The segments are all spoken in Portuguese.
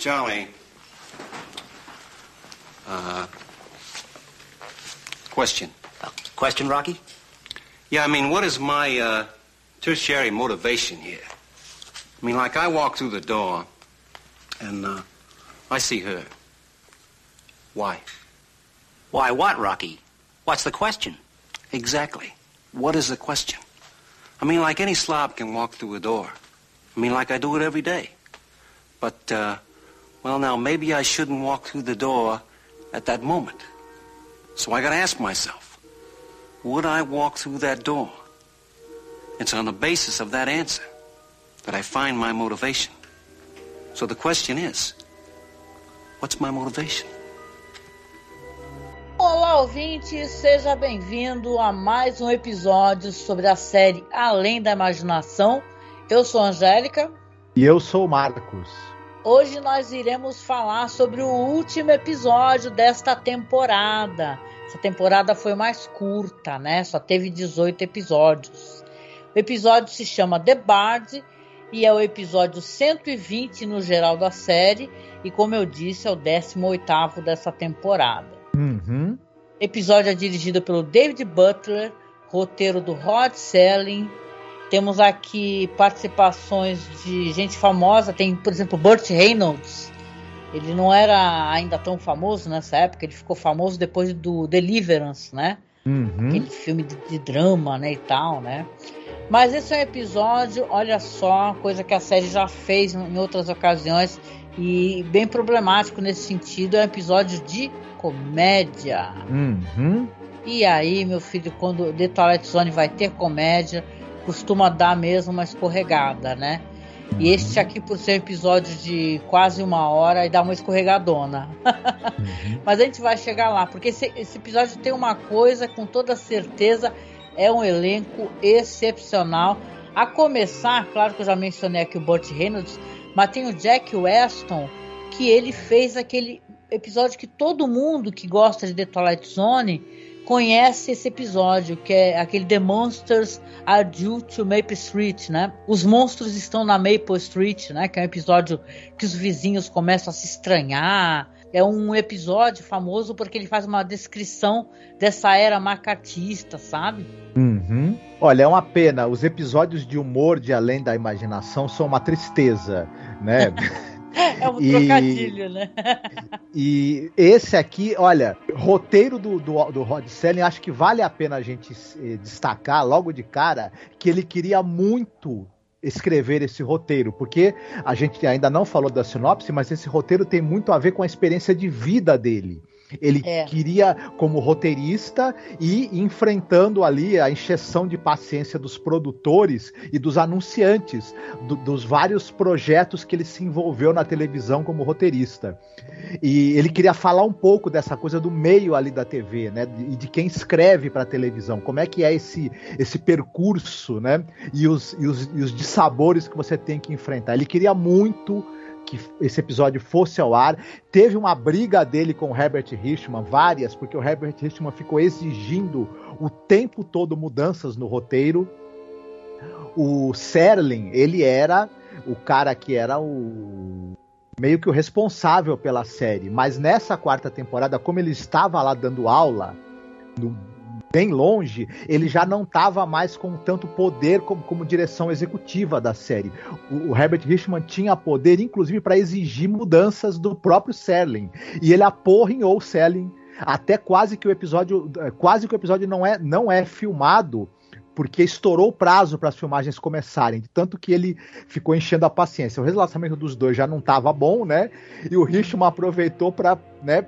Charlie. Uh, question. Uh, question, Rocky? Yeah, I mean, what is my uh, tertiary motivation here? I mean, like, I walk through the door and uh, I see her. Why? Why what, Rocky? What's the question? Exactly. What is the question? I mean, like any slob can walk through a door. I mean, like I do it every day. But, uh, well, now, maybe I shouldn't walk through the door at that moment. So I gotta ask myself, would I walk through that door? It's on the basis of that answer that I find my motivation. So the question is, what's my motivation? Olá, ouvinte, seja bem-vindo a mais um episódio sobre a série Além da Imaginação. Eu sou a Angélica. E eu sou o Marcos. Hoje nós iremos falar sobre o último episódio desta temporada. Essa temporada foi mais curta, né? Só teve 18 episódios. O episódio se chama The Bard e é o episódio 120 no geral da série. E como eu disse, é o 18 dessa temporada. Uhum. Episódio é dirigido pelo David Butler, roteiro do Rod Selling. Temos aqui participações de gente famosa, tem, por exemplo, Burt Reynolds. Ele não era ainda tão famoso nessa época, ele ficou famoso depois do Deliverance, né? Uhum. Aquele filme de, de, drama, né, e tal, né? Mas esse é um episódio, olha só, coisa que a série já fez em outras ocasiões e bem problemático nesse sentido, é um episódio de comédia. Uhum. E aí, meu filho, quando The Twilight Zone vai ter comédia, costuma dar mesmo uma escorregada, né? E este aqui, por ser um episódio de quase uma hora, e dá uma escorregadona. Uhum. Mas a gente vai chegar lá, porque esse, esse episódio tem uma coisa, com toda certeza, é um elenco excepcional. A começar, claro que eu já mencionei aqui o Burt Reynolds, mas tem o Jack Weston, que ele fez aquele episódio que todo mundo que gosta de The Twilight Zone conhece esse episódio, que é aquele The Monsters Are Due to Maple Street, né? Os monstros estão na Maple Street, né? Que é um episódio que os vizinhos começam a se estranhar. É um episódio famoso porque ele faz uma descrição dessa era macartista, sabe? Uhum. Olha, é uma pena. Os episódios de humor de Além da Imaginação são uma tristeza, né? É um e... trocadilho, né? e esse aqui, olha, roteiro do, do, do Rod Selling, acho que vale a pena a gente eh, destacar logo de cara que ele queria muito escrever esse roteiro, porque a gente ainda não falou da sinopse, mas esse roteiro tem muito a ver com a experiência de vida dele. Ele é. queria, como roteirista, ir enfrentando ali a encheção de paciência dos produtores e dos anunciantes do, dos vários projetos que ele se envolveu na televisão como roteirista. E ele queria falar um pouco dessa coisa do meio ali da TV, né? E de quem escreve para a televisão. Como é que é esse, esse percurso, né? E os, e, os, e os dissabores que você tem que enfrentar. Ele queria muito que esse episódio fosse ao ar. Teve uma briga dele com o Herbert Richman, várias, porque o Herbert Richman ficou exigindo o tempo todo mudanças no roteiro. O Serling, ele era o cara que era o meio que o responsável pela série, mas nessa quarta temporada, como ele estava lá dando aula no bem longe, ele já não estava mais com tanto poder como, como, direção executiva da série. O, o Herbert Richman tinha poder, inclusive, para exigir mudanças do próprio Serling. E ele aporrinhou o Serling até quase que o episódio, quase que o episódio não é, não é filmado porque estourou o prazo para as filmagens começarem, tanto que ele ficou enchendo a paciência. O relacionamento dos dois já não estava bom, né? E o Richman aproveitou para, né,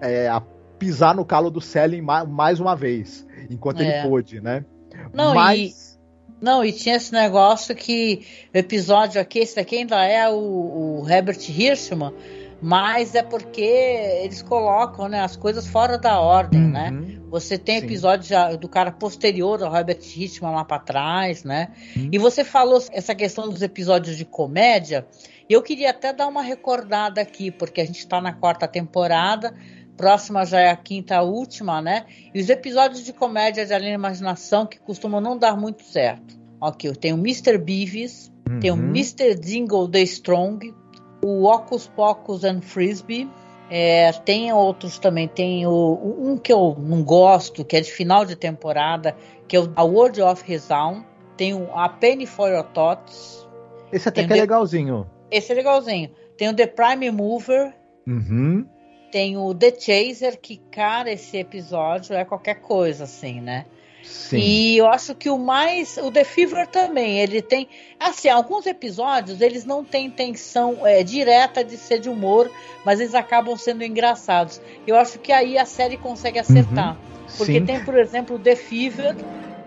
é, pisar no calo do Selling mais uma vez, enquanto é. ele pôde, né? Não, Mas... e, não, e tinha esse negócio que o episódio aqui, esse aqui ainda é o, o Herbert Hirschman, mas é porque eles colocam né, as coisas fora da ordem, Uhum. né? Você tem episódios do cara posterior ao Robert Hitchman lá para trás, né? Uhum. E você falou essa questão dos episódios de comédia. E eu queria até dar uma recordada aqui, porque a gente está na quarta temporada, próxima já é a quinta a última, né? E os episódios de comédia de Além da Imaginação que costumam não dar muito certo. Ok, tem o Mr. Beavis, tem o Uhum. Mr. Dingle the Strong, o Ocus Pocus and Frisbee. É, tem outros também, tem o, um que eu não gosto, que é de final de temporada, que é o A World of Resound. Tem o A Penny for Your Thoughts. Esse até que é legalzinho. Esse é legalzinho. Tem o The Prime Mover. Uhum. Tem o The Chaser, que, cara, esse episódio é qualquer coisa, assim, né? Sim. E eu acho que o mais. O The Fever também, ele tem. Assim, alguns episódios eles não têm intenção é, direta de ser de humor, mas eles acabam sendo engraçados. Eu acho que aí a série consegue acertar. Porque Sim. tem, por exemplo, o The Fever,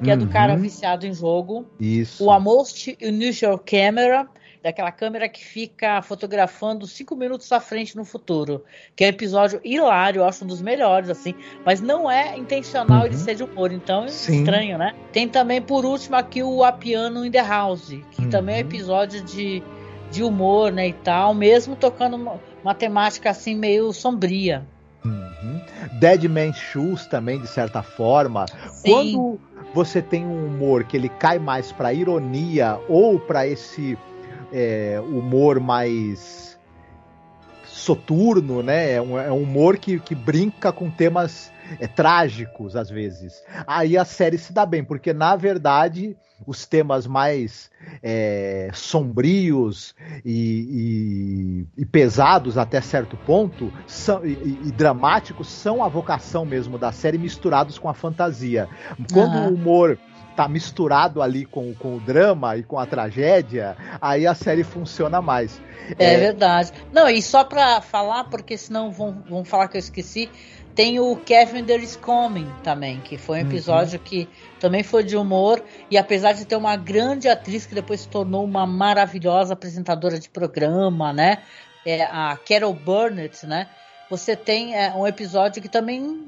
que é do cara Uhum. viciado em jogo. Isso. O A Most Unusual Camera, daquela câmera que fica fotografando cinco minutos à frente no futuro. Que é um episódio hilário, eu acho um dos melhores, assim. Mas não é intencional ele Uhum. ser de humor, então é Sim. estranho, né? Tem também, por último, aqui o A Piano in the House, que Uhum. também é um episódio de, de humor, né, e tal, mesmo tocando uma, uma temática assim meio sombria. Uhum. Dead Man's Shoes também, de certa forma. Sim. Quando você tem um humor que ele cai mais pra ironia ou pra esse é, humor mais soturno, né? É um, é um humor que, que brinca com temas é, trágicos, às vezes. Aí a série se dá bem, porque na verdade os temas mais é, sombrios e, e- e pesados até certo ponto são, e, e- dramáticos são a vocação mesmo da série misturados com a fantasia. Quando Aham. o humor tá misturado ali com, com o drama e com a tragédia, aí a série funciona mais. É, É. verdade. Não, e só pra falar, porque senão vão, vão falar que eu esqueci, tem o Kevin There Is Coming também, que foi um Uhum. episódio que também foi de humor, e apesar de ter uma grande atriz que depois se tornou uma maravilhosa apresentadora de programa, né? É, a Carol Burnett, né? Você tem é, um episódio que também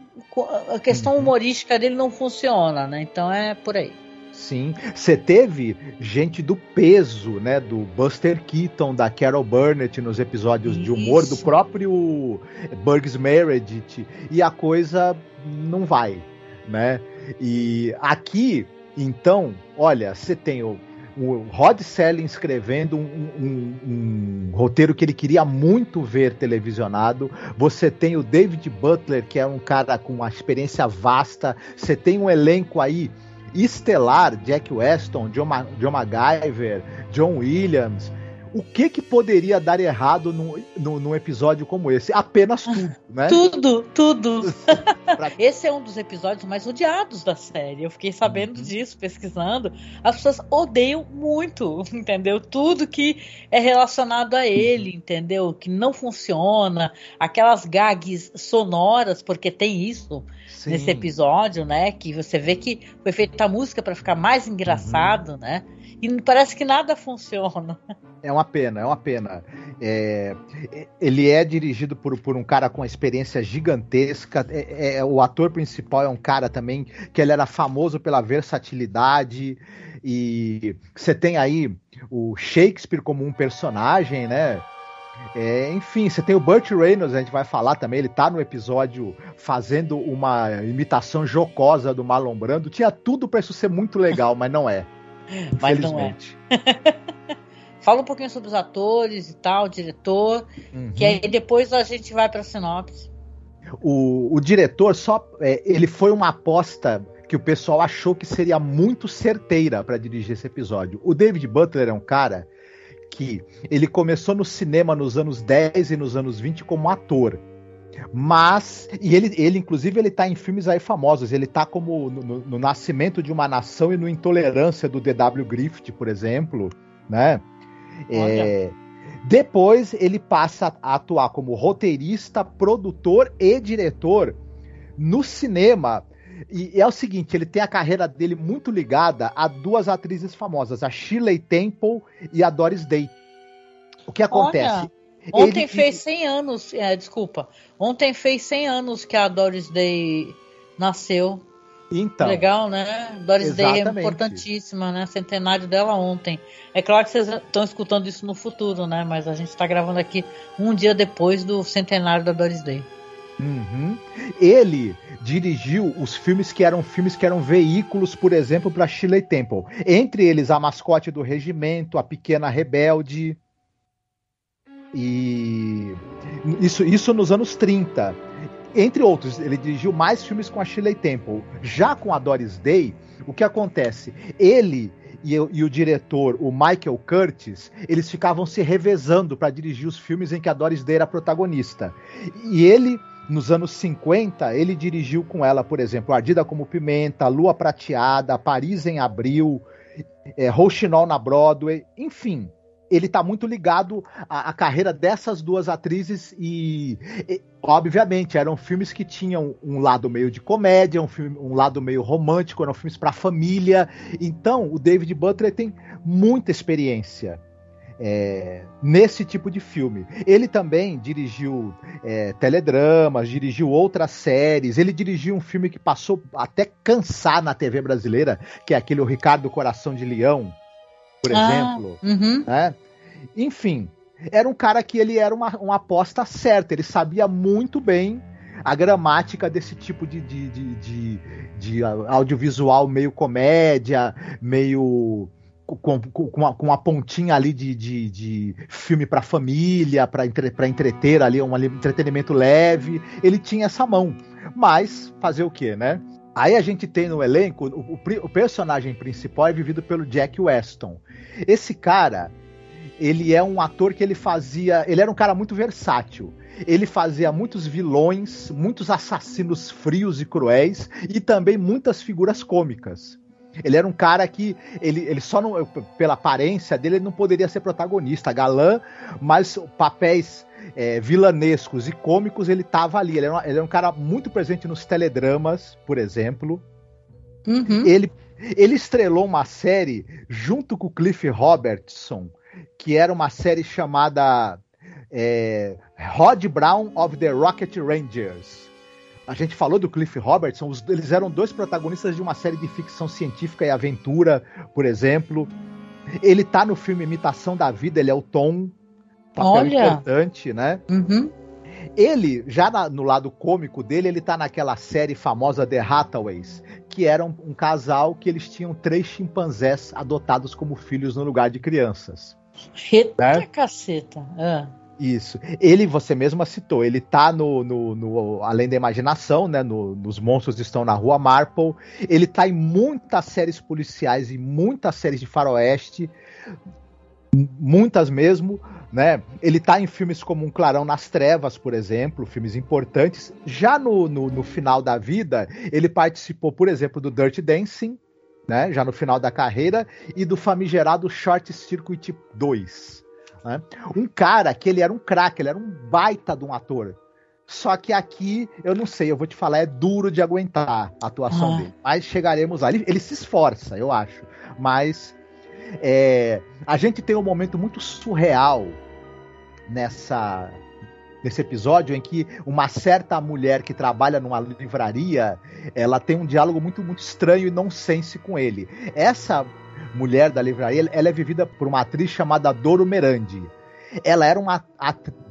a questão Uhum. humorística dele não funciona, né? Então é por aí. Sim, você teve gente do peso, né, do Buster Keaton, da Carol Burnett nos episódios de humor, do Isso. próprio Burgs Meredith, e a coisa não vai, né? E aqui, então, olha, você tem o, o Rod Selling escrevendo um, um- um roteiro que ele queria muito ver televisionado. Você tem o David Butler, que é um cara com uma experiência vasta. Você tem um elenco aí estelar, Jack Weston, John, Ma John MacGyver, John Williams. O que que poderia dar errado num, num, num episódio como esse? Apenas tudo, né? Tudo, tudo. Esse é um dos episódios mais odiados da série. Eu fiquei sabendo Uhum. disso, pesquisando. As pessoas odeiam muito, entendeu? Tudo que é relacionado a ele, entendeu? Que não funciona. Aquelas gags sonoras, porque tem isso Sim. nesse episódio, né? Que você vê que foi feita a música para ficar mais engraçado, né? E parece que nada funciona. É uma pena, é uma pena. É, ele é dirigido por, por um cara com uma experiência gigantesca. É- é- o ator principal é um cara também que ele era famoso pela versatilidade. E você tem aí o Shakespeare como um personagem, né? É, enfim, você tem o Burt Reynolds, a gente vai falar também, ele tá no episódio fazendo uma imitação jocosa do Marlon Brando. Tinha tudo pra isso ser muito legal, mas não é. Mas não é. Fala um pouquinho sobre os atores e tal, o diretor, Uhum. que aí depois a gente vai pra sinopse. o, o diretor só é, ele foi uma aposta que o pessoal achou que seria muito certeira para dirigir esse episódio. O David Butler é um cara que ele começou no cinema nos anos 10 e nos anos 20 como ator. Mas, e ele, ele inclusive, ele tá em filmes aí famosos. Ele tá como no, no- no Nascimento de uma Nação e no Intolerância do D.W. Griffith, por exemplo, né? É, depois ele passa a atuar como roteirista, produtor e diretor no cinema. E é o seguinte, ele tem a carreira dele muito ligada a duas atrizes famosas, a Shirley Temple e a Doris Day. O que acontece? Olha. Ontem ele... fez 100 anos, é, desculpa. Ontem fez 100 anos que a Doris Day nasceu. Então. Legal, né? Doris exatamente. Day é importantíssima, né? Centenário dela ontem. É claro que vocês estão escutando isso no futuro, né? Mas a gente está gravando aqui um dia depois do centenário da Doris Day. Uhum. Ele dirigiu os filmes que eram filmes que eram veículos, por exemplo, para Shirley Temple. Entre eles, A Mascote do Regimento, A Pequena Rebelde. E isso, isso nos anos 30. Entre outros, ele dirigiu mais filmes com a Shirley Temple. Já com a Doris Day, o que acontece? Ele e, e, o diretor, o Michael Curtis, eles ficavam se revezando para dirigir os filmes em que a Doris Day era protagonista. E ele, nos anos 50, ele dirigiu com ela, por exemplo, Ardida como Pimenta, Lua Prateada, Paris em Abril, é, Rouxinol na Broadway, enfim ele está muito ligado à, à, carreira dessas duas atrizes e, e, obviamente, eram filmes que tinham um lado meio de comédia, um, filme, um lado meio romântico, eram filmes para família. Então, o David Butler tem muita experiência. É, nesse tipo de filme. Ele também dirigiu é, teledramas, dirigiu outras séries. Ele dirigiu um filme que passou até cansar na TV brasileira, que é aquele O Ricardo Coração de Leão, por ah, exemplo. Uhum. Né? Enfim, era um cara que ele era uma, uma aposta certa, ele sabia muito bem a gramática desse tipo de, de, de, de, de audiovisual meio comédia, meio com, com, uma, com uma pontinha ali de, de, de filme para família, para entre, entreter ali, um entretenimento leve. Ele tinha essa mão. Mas fazer o que, né? Aí a gente tem no elenco o, o, o personagem principal é vivido pelo Jack Weston. Esse cara, ele é um ator que ele fazia. Ele era um cara muito versátil. Ele fazia muitos vilões, muitos assassinos frios e cruéis e também muitas figuras cômicas. Ele era um cara que ele, ele só não, pela aparência dele ele não poderia ser protagonista, galã, mas papéis é, vilanescos e cômicos ele tava ali. Ele era, um, ele era um cara muito presente nos teledramas, por exemplo. Uhum. Ele, ele estrelou uma série junto com o Cliff Robertson, que era uma série chamada é, Rod Brown of the Rocket Rangers. A gente falou do Cliff Robertson, os, eles eram dois protagonistas de uma série de ficção científica e aventura, por exemplo. Ele tá no filme Imitação da Vida, ele é o Tom, papel Olha. importante, né? Uhum. Ele, já na, no lado cômico dele, ele tá naquela série famosa The Hathaways, que era um, um casal que eles tinham três chimpanzés adotados como filhos no lugar de crianças. Eita né? caceta. Ah. Isso. Ele, você mesma citou, ele tá no, no, no Além da Imaginação, né? No, nos Monstros Estão na Rua Marple. Ele tá em muitas séries policiais e muitas séries de faroeste. Muitas mesmo, né? Ele tá em filmes como Um Clarão nas Trevas, por exemplo, filmes importantes. Já no, no, no final da vida, ele participou, por exemplo, do Dirty Dancing, né? Já no final da carreira, e do famigerado Short Circuit 2. Né? Um cara que ele era um craque, ele era um baita de um ator. Só que aqui, eu não sei, eu vou te falar, é duro de aguentar a atuação ah. dele. Mas chegaremos lá. Ele, ele, se esforça, eu acho. Mas é, a gente tem um momento muito surreal nessa nesse episódio em que uma certa mulher que trabalha numa livraria, ela tem um diálogo muito muito estranho e não sense com ele. Essa mulher da livraria, ela é vivida por uma atriz chamada Doro Merandi. Ela era uma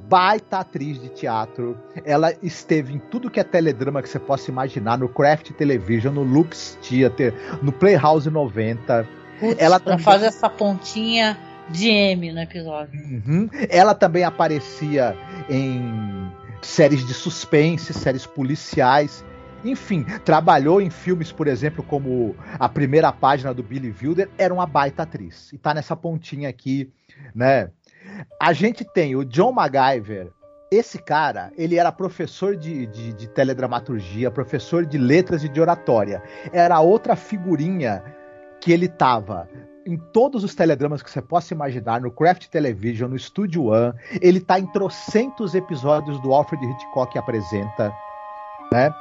baita atriz de teatro. Ela esteve em tudo que é teledrama que você possa imaginar, no Craft Television, no Lux Theater, no Playhouse 90. Putz, ela também... faz essa pontinha de M no episódio. Uhum. Ela também aparecia em séries de suspense, séries policiais. Enfim, trabalhou em filmes, por exemplo, como a primeira página do Billy Wilder, era uma baita atriz. E tá nessa pontinha aqui, né? A gente tem o John MacGyver. Esse cara, ele era professor de, de, de teledramaturgia, professor de letras e de oratória. Era outra figurinha que ele tava em todos os teledramas que você possa imaginar, no Craft Television, no Studio One. Ele tá em trocentos episódios do Alfred Hitchcock apresenta. Né?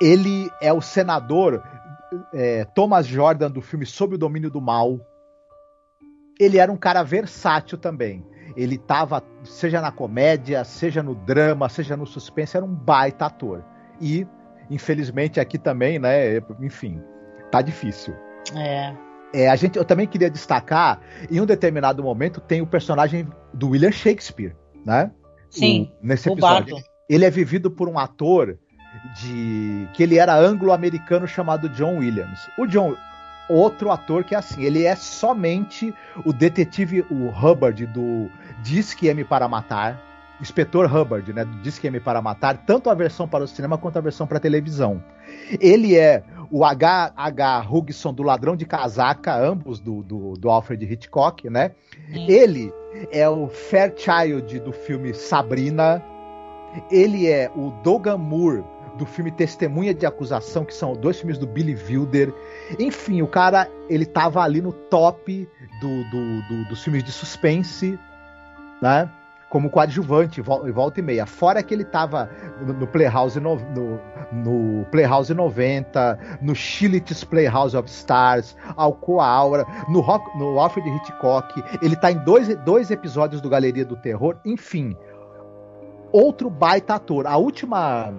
Ele é o senador é, Thomas Jordan do filme Sob o Domínio do Mal. Ele era um cara versátil também. ele tava, seja na comédia, seja no drama, seja no suspense, era um baita ator. E, infelizmente, aqui também, né, enfim, tá difícil. É. É, a gente, eu também queria destacar, em um determinado momento, tem o personagem do William Shakespeare, né? Sim, o, nesse episódio. Bardo. Ele é vivido por um ator de que ele era anglo-americano chamado John Williams. O John, outro ator que é assim, ele é somente o detetive, o Hubbard do Disque M para Matar, Inspetor Hubbard, né, do Disque M para Matar, tanto a versão para o cinema quanto a versão para a televisão. Ele é o H.H. Hugson do Ladrão de Casaca, ambos do, do, do Alfred Hitchcock, né? Ele é o Fairchild do filme Sabrina. Ele é o Dogan Moore do filme Testemunha de Acusação, que são dois filmes do Billy Wilder. Enfim, o cara, ele tava ali no top do, do, do, dos filmes de suspense, né? Como coadjuvante, volta e meia. Fora que ele tava no, Playhouse no, no, no, Playhouse 90, no Chilitis Playhouse of Stars, Alcoa Aura, no, rock, no Alfred Hitchcock. Ele tá em dois, dois episódios do Galeria do Terror. Enfim, outro baita ator. A última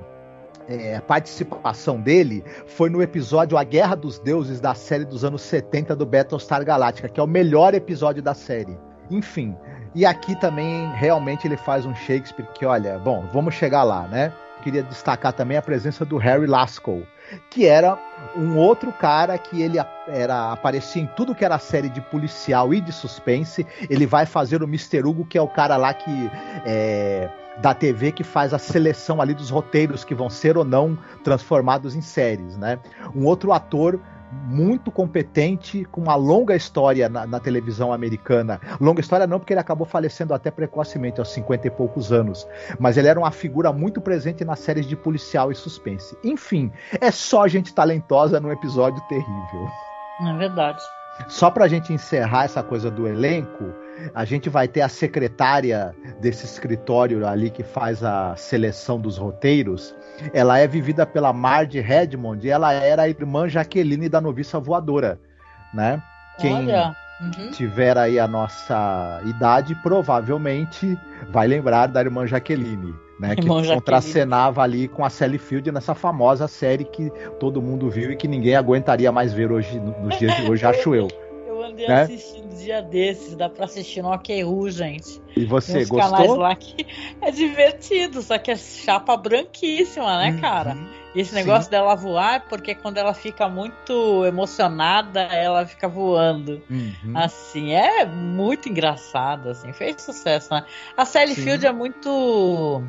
é, participação dele foi no episódio A Guerra dos Deuses da série dos anos 70 do Battlestar Galactica, que é o melhor episódio da série. Enfim, e aqui também realmente ele faz um Shakespeare que, olha, bom, vamos chegar lá, né? Queria destacar também a presença do Harry Lascaux, que era um outro cara que ele era aparecia em tudo que era série de policial e de suspense. Ele vai fazer o Mr. Hugo, que é o cara lá que é, da TV que faz a seleção ali dos roteiros que vão ser ou não transformados em séries, né? Um outro ator muito competente, com uma longa história na, na, televisão americana. Longa história não, porque ele acabou falecendo até precocemente, aos 50 e poucos anos. Mas ele era uma figura muito presente nas séries de policial e suspense. Enfim, é só gente talentosa num episódio terrível. É verdade. Só pra gente encerrar essa coisa do elenco, a gente vai ter a secretária desse escritório ali que faz a seleção dos roteiros. Ela é vivida pela Marge Redmond e ela era a irmã Jaqueline da noviça voadora, né? Quem. Uhum. tiver aí a nossa idade provavelmente vai lembrar da irmã Jaqueline. Né, que contracenava ali com a Sally Field nessa famosa série que todo mundo viu e que ninguém aguentaria mais ver hoje nos dias de hoje, acho eu. Eu andei Né? assistindo dia desses, dá pra assistir no OKU, gente. E você Tem gostou? lá que é divertido, só que é chapa branquíssima, né, cara? Uhum. E esse Sim. negócio dela voar é porque quando ela fica muito emocionada, ela fica voando. Uhum. Assim, é muito engraçado, assim, fez sucesso, né? A Sally Sim. Field é muito.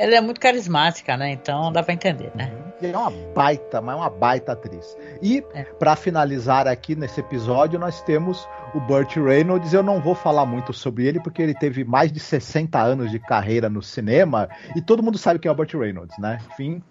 Ela é muito carismática, né? Então dá pra entender, né? É uma baita, mas é uma baita atriz. E É. pra finalizar aqui nesse episódio, nós temos o Burt Reynolds. Eu não vou falar muito sobre ele porque ele teve mais de 60 anos de carreira no cinema e todo mundo sabe quem é o Burt Reynolds, né? Enfim,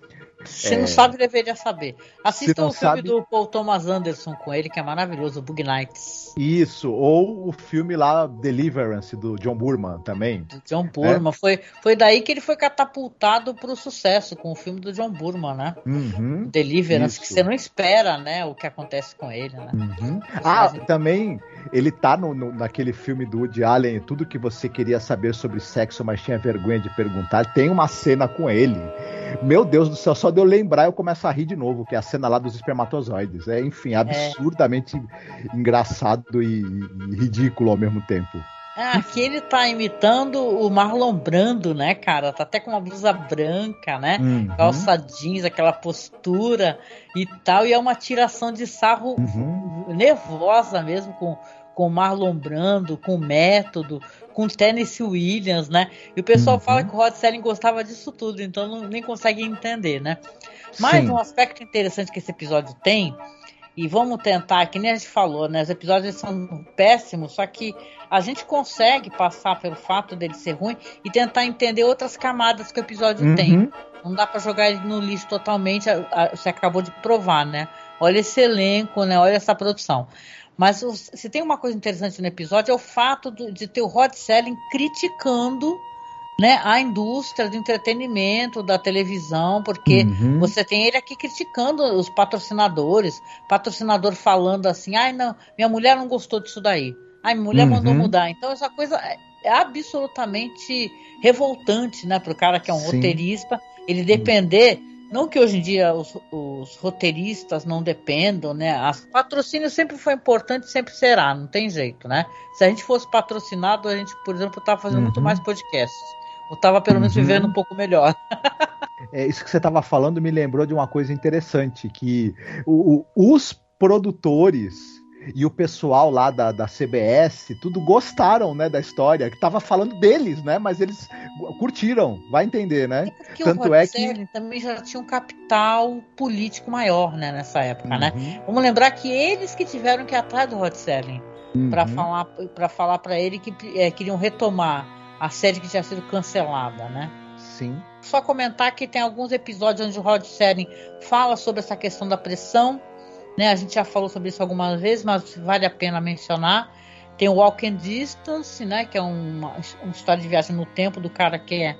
Se É. não sabe, deveria saber. Assista o filme sabe- do Paul Thomas Anderson com ele, que é maravilhoso, o Bug Nights. isso. Ou o filme lá Deliverance do John Burman também. Do John Burman. Foi, foi daí que ele foi catapultado pro sucesso com o filme do John Burman, né? Uhum. Deliverance, que Isso. você não espera, né? O que acontece com ele, né? Uhum. Ah, também ele tá no, no- naquele filme do Woody Allen, tudo que você queria saber sobre sexo, mas tinha vergonha de perguntar. Tem uma cena com ele. Meu Deus do céu, só de eu lembrar eu começo a rir de novo, que é a cena lá dos espermatozoides. É, enfim, absurdamente engraçado e, e ridículo ao mesmo tempo. Ah, aqui ele tá imitando o Marlon Brando, né, cara? Tá até com uma blusa branca, né? Uhum. Calça jeans, aquela postura e tal. E é uma tiração de sarro Uhum. nervosa mesmo com com o Marlon Brando, com o Método, com o Tennessee Williams, né? E o pessoal Uhum. fala que o Rod Serling gostava disso tudo, então não, nem consegue entender, né? Mas Sim. um aspecto interessante que esse episódio tem, e vamos tentar, que nem a gente falou, né? Os episódios são péssimos, só que a gente consegue passar pelo fato dele ser ruim e tentar entender outras camadas que o episódio tem. Uhum. Não dá pra jogar ele no lixo totalmente, você acabou de provar, né? Olha esse elenco, né? Olha essa produção. Mas se tem uma coisa interessante no episódio é o fato de ter o Rod Selling criticando né, a indústria do entretenimento, da televisão, porque Uhum. você tem ele aqui criticando os patrocinadores, patrocinador falando assim, ai não, minha mulher não gostou disso daí. Ai, minha mulher Uhum. mandou mudar. Então essa coisa é, é absolutamente revoltante, né, para o cara que é um Sim. roteirista, ele depender. Não que hoje em dia os, os, roteiristas não dependam, né? As patrocínio sempre foi importante, sempre será, não tem jeito, né? Se a gente fosse patrocinado, a gente, por exemplo, estava fazendo uhum. muito mais podcasts. Ou estava pelo menos uhum. vivendo um pouco melhor. é, isso que você estava falando me lembrou de uma coisa interessante, que o, o, os produtores e o pessoal lá da, da CBS, tudo gostaram, né, da história, que tava falando deles, né, mas eles curtiram, vai entender, né? É Tanto é que também já tinha um capital político maior, né, nessa época, né? uhum. né? Vamos lembrar que eles que tiveram que ir atrás do Rod Serling uhum. para falar para falar para ele que é, queriam retomar a série que tinha sido cancelada, né? Sim. Só comentar que tem alguns episódios onde o Rod Serling fala sobre essa questão da pressão né? A gente já falou sobre isso algumas vezes, mas vale a pena mencionar. Tem o Walking Distance, né? Que é uma, uma história de viagem no tempo do cara que é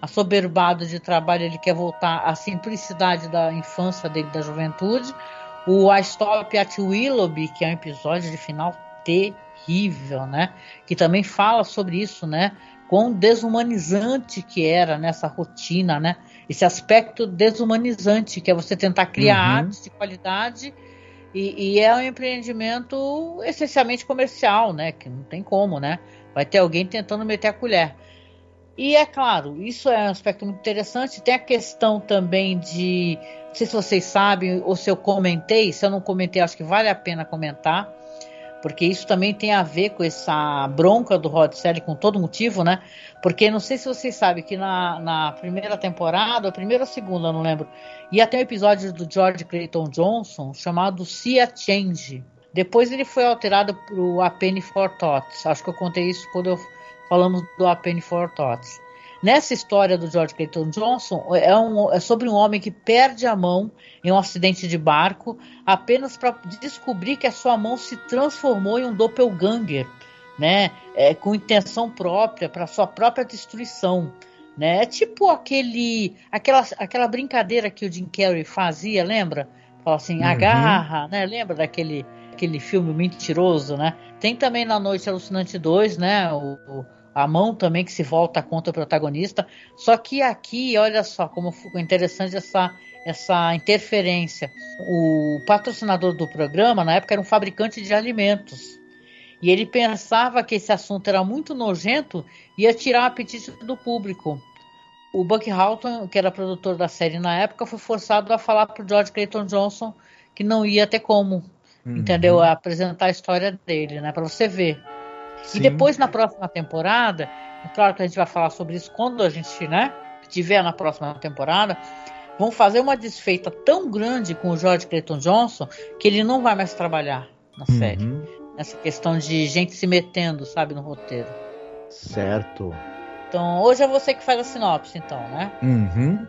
assoberbado de trabalho, ele quer voltar à simplicidade da infância dele, da juventude. O I Stop at Willoughby, que é um episódio de final terrível, né? Que também fala sobre isso, né? Quão desumanizante que era nessa rotina, né? Esse aspecto desumanizante, que é você tentar criar uhum. arte de qualidade e, e, é um empreendimento essencialmente comercial, né? Que não tem como, né? Vai ter alguém tentando meter a colher. E é claro, isso é um aspecto muito interessante. Tem a questão também de. Não sei se vocês sabem ou se eu comentei. Se eu não comentei, acho que vale a pena comentar porque isso também tem a ver com essa bronca do Rod Serling com todo motivo, né? Porque não sei se vocês sabem que na, na primeira temporada, a primeira ou segunda, não lembro, ia ter um episódio do George Clayton Johnson chamado See a Change. Depois ele foi alterado para o A Penny for Thoughts. Acho que eu contei isso quando eu falamos do A Penny for Thoughts. Nessa história do George Clayton Johnson, é, um, é sobre um homem que perde a mão em um acidente de barco apenas para descobrir que a sua mão se transformou em um doppelganger, né? É, com intenção própria, para sua própria destruição. Né? É tipo aquele, aquela, aquela brincadeira que o Jim Carrey fazia, lembra? Fala assim, uhum. agarra, né? Lembra daquele aquele filme mentiroso, né? Tem também na Noite Alucinante 2, né? O, o a mão também que se volta contra o protagonista. Só que aqui, olha só como ficou interessante essa, essa interferência. O patrocinador do programa, na época, era um fabricante de alimentos. E ele pensava que esse assunto era muito nojento e ia tirar o apetite do público. O Buck Houghton, que era produtor da série na época, foi forçado a falar para o George Clayton Johnson que não ia ter como, uhum. entendeu? apresentar a história dele, né? Para você ver. Sim. E depois, na próxima temporada, é claro que a gente vai falar sobre isso quando a gente, né, tiver na próxima temporada, vão fazer uma desfeita tão grande com o George Clayton Johnson que ele não vai mais trabalhar na uhum. série. Essa questão de gente se metendo, sabe, no roteiro. Certo. Então, hoje é você que faz a sinopse, então, né? Uhum.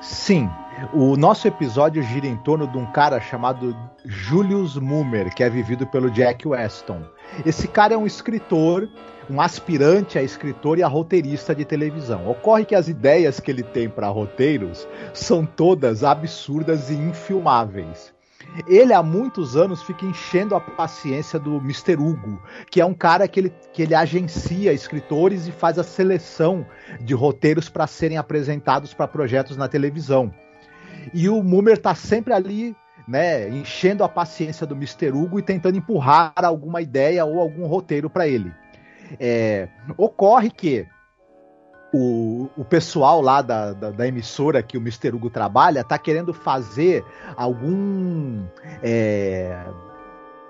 Sim. O nosso episódio gira em torno de um cara chamado Julius Mummer, que é vivido pelo Jack Weston. Esse cara é um escritor, um aspirante a escritor e a roteirista de televisão. Ocorre que as ideias que ele tem para roteiros são todas absurdas e infilmáveis. Ele há muitos anos fica enchendo a paciência do Mr. Hugo, que é um cara que ele, que ele agencia escritores e faz a seleção de roteiros para serem apresentados para projetos na televisão. E o Mumer tá sempre ali né, enchendo a paciência do Mr. Hugo e tentando empurrar alguma ideia ou algum roteiro para ele. É, ocorre que o, o pessoal lá da, da, da, emissora que o Mr. Hugo trabalha tá querendo fazer algum é,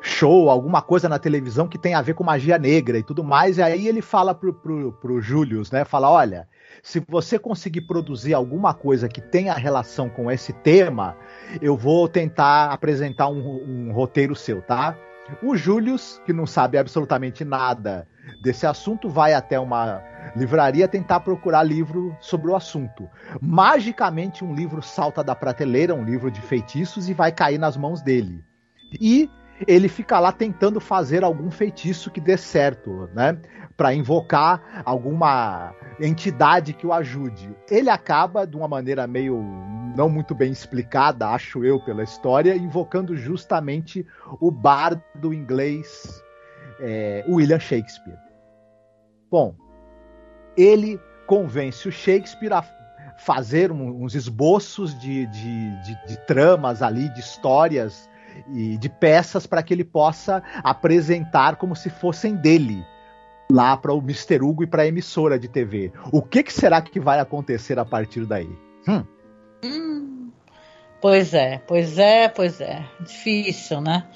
show, alguma coisa na televisão que tem a ver com magia negra e tudo mais. E aí ele fala pro, pro, pro Julius, né? Fala: olha, se você conseguir produzir alguma coisa que tenha relação com esse tema, eu vou tentar apresentar um, um roteiro seu, tá? O Julius, que não sabe absolutamente nada desse assunto, vai até uma livraria tentar procurar livro sobre o assunto. Magicamente, um livro salta da prateleira, um livro de feitiços, e vai cair nas mãos dele. E ele fica lá tentando fazer algum feitiço que dê certo, né? Para invocar alguma entidade que o ajude. Ele acaba, de uma maneira meio não muito bem explicada, acho eu, pela história, invocando justamente o bardo inglês é, William Shakespeare. Bom, ele convence o Shakespeare a fazer uns esboços de, de, de, de tramas ali, de histórias e de peças para que ele possa apresentar como se fossem dele lá para o Mr. Hugo e para a emissora de TV. O que, que, será que vai acontecer a partir daí? Hum. Hum, pois é, pois é, pois é. Difícil, né?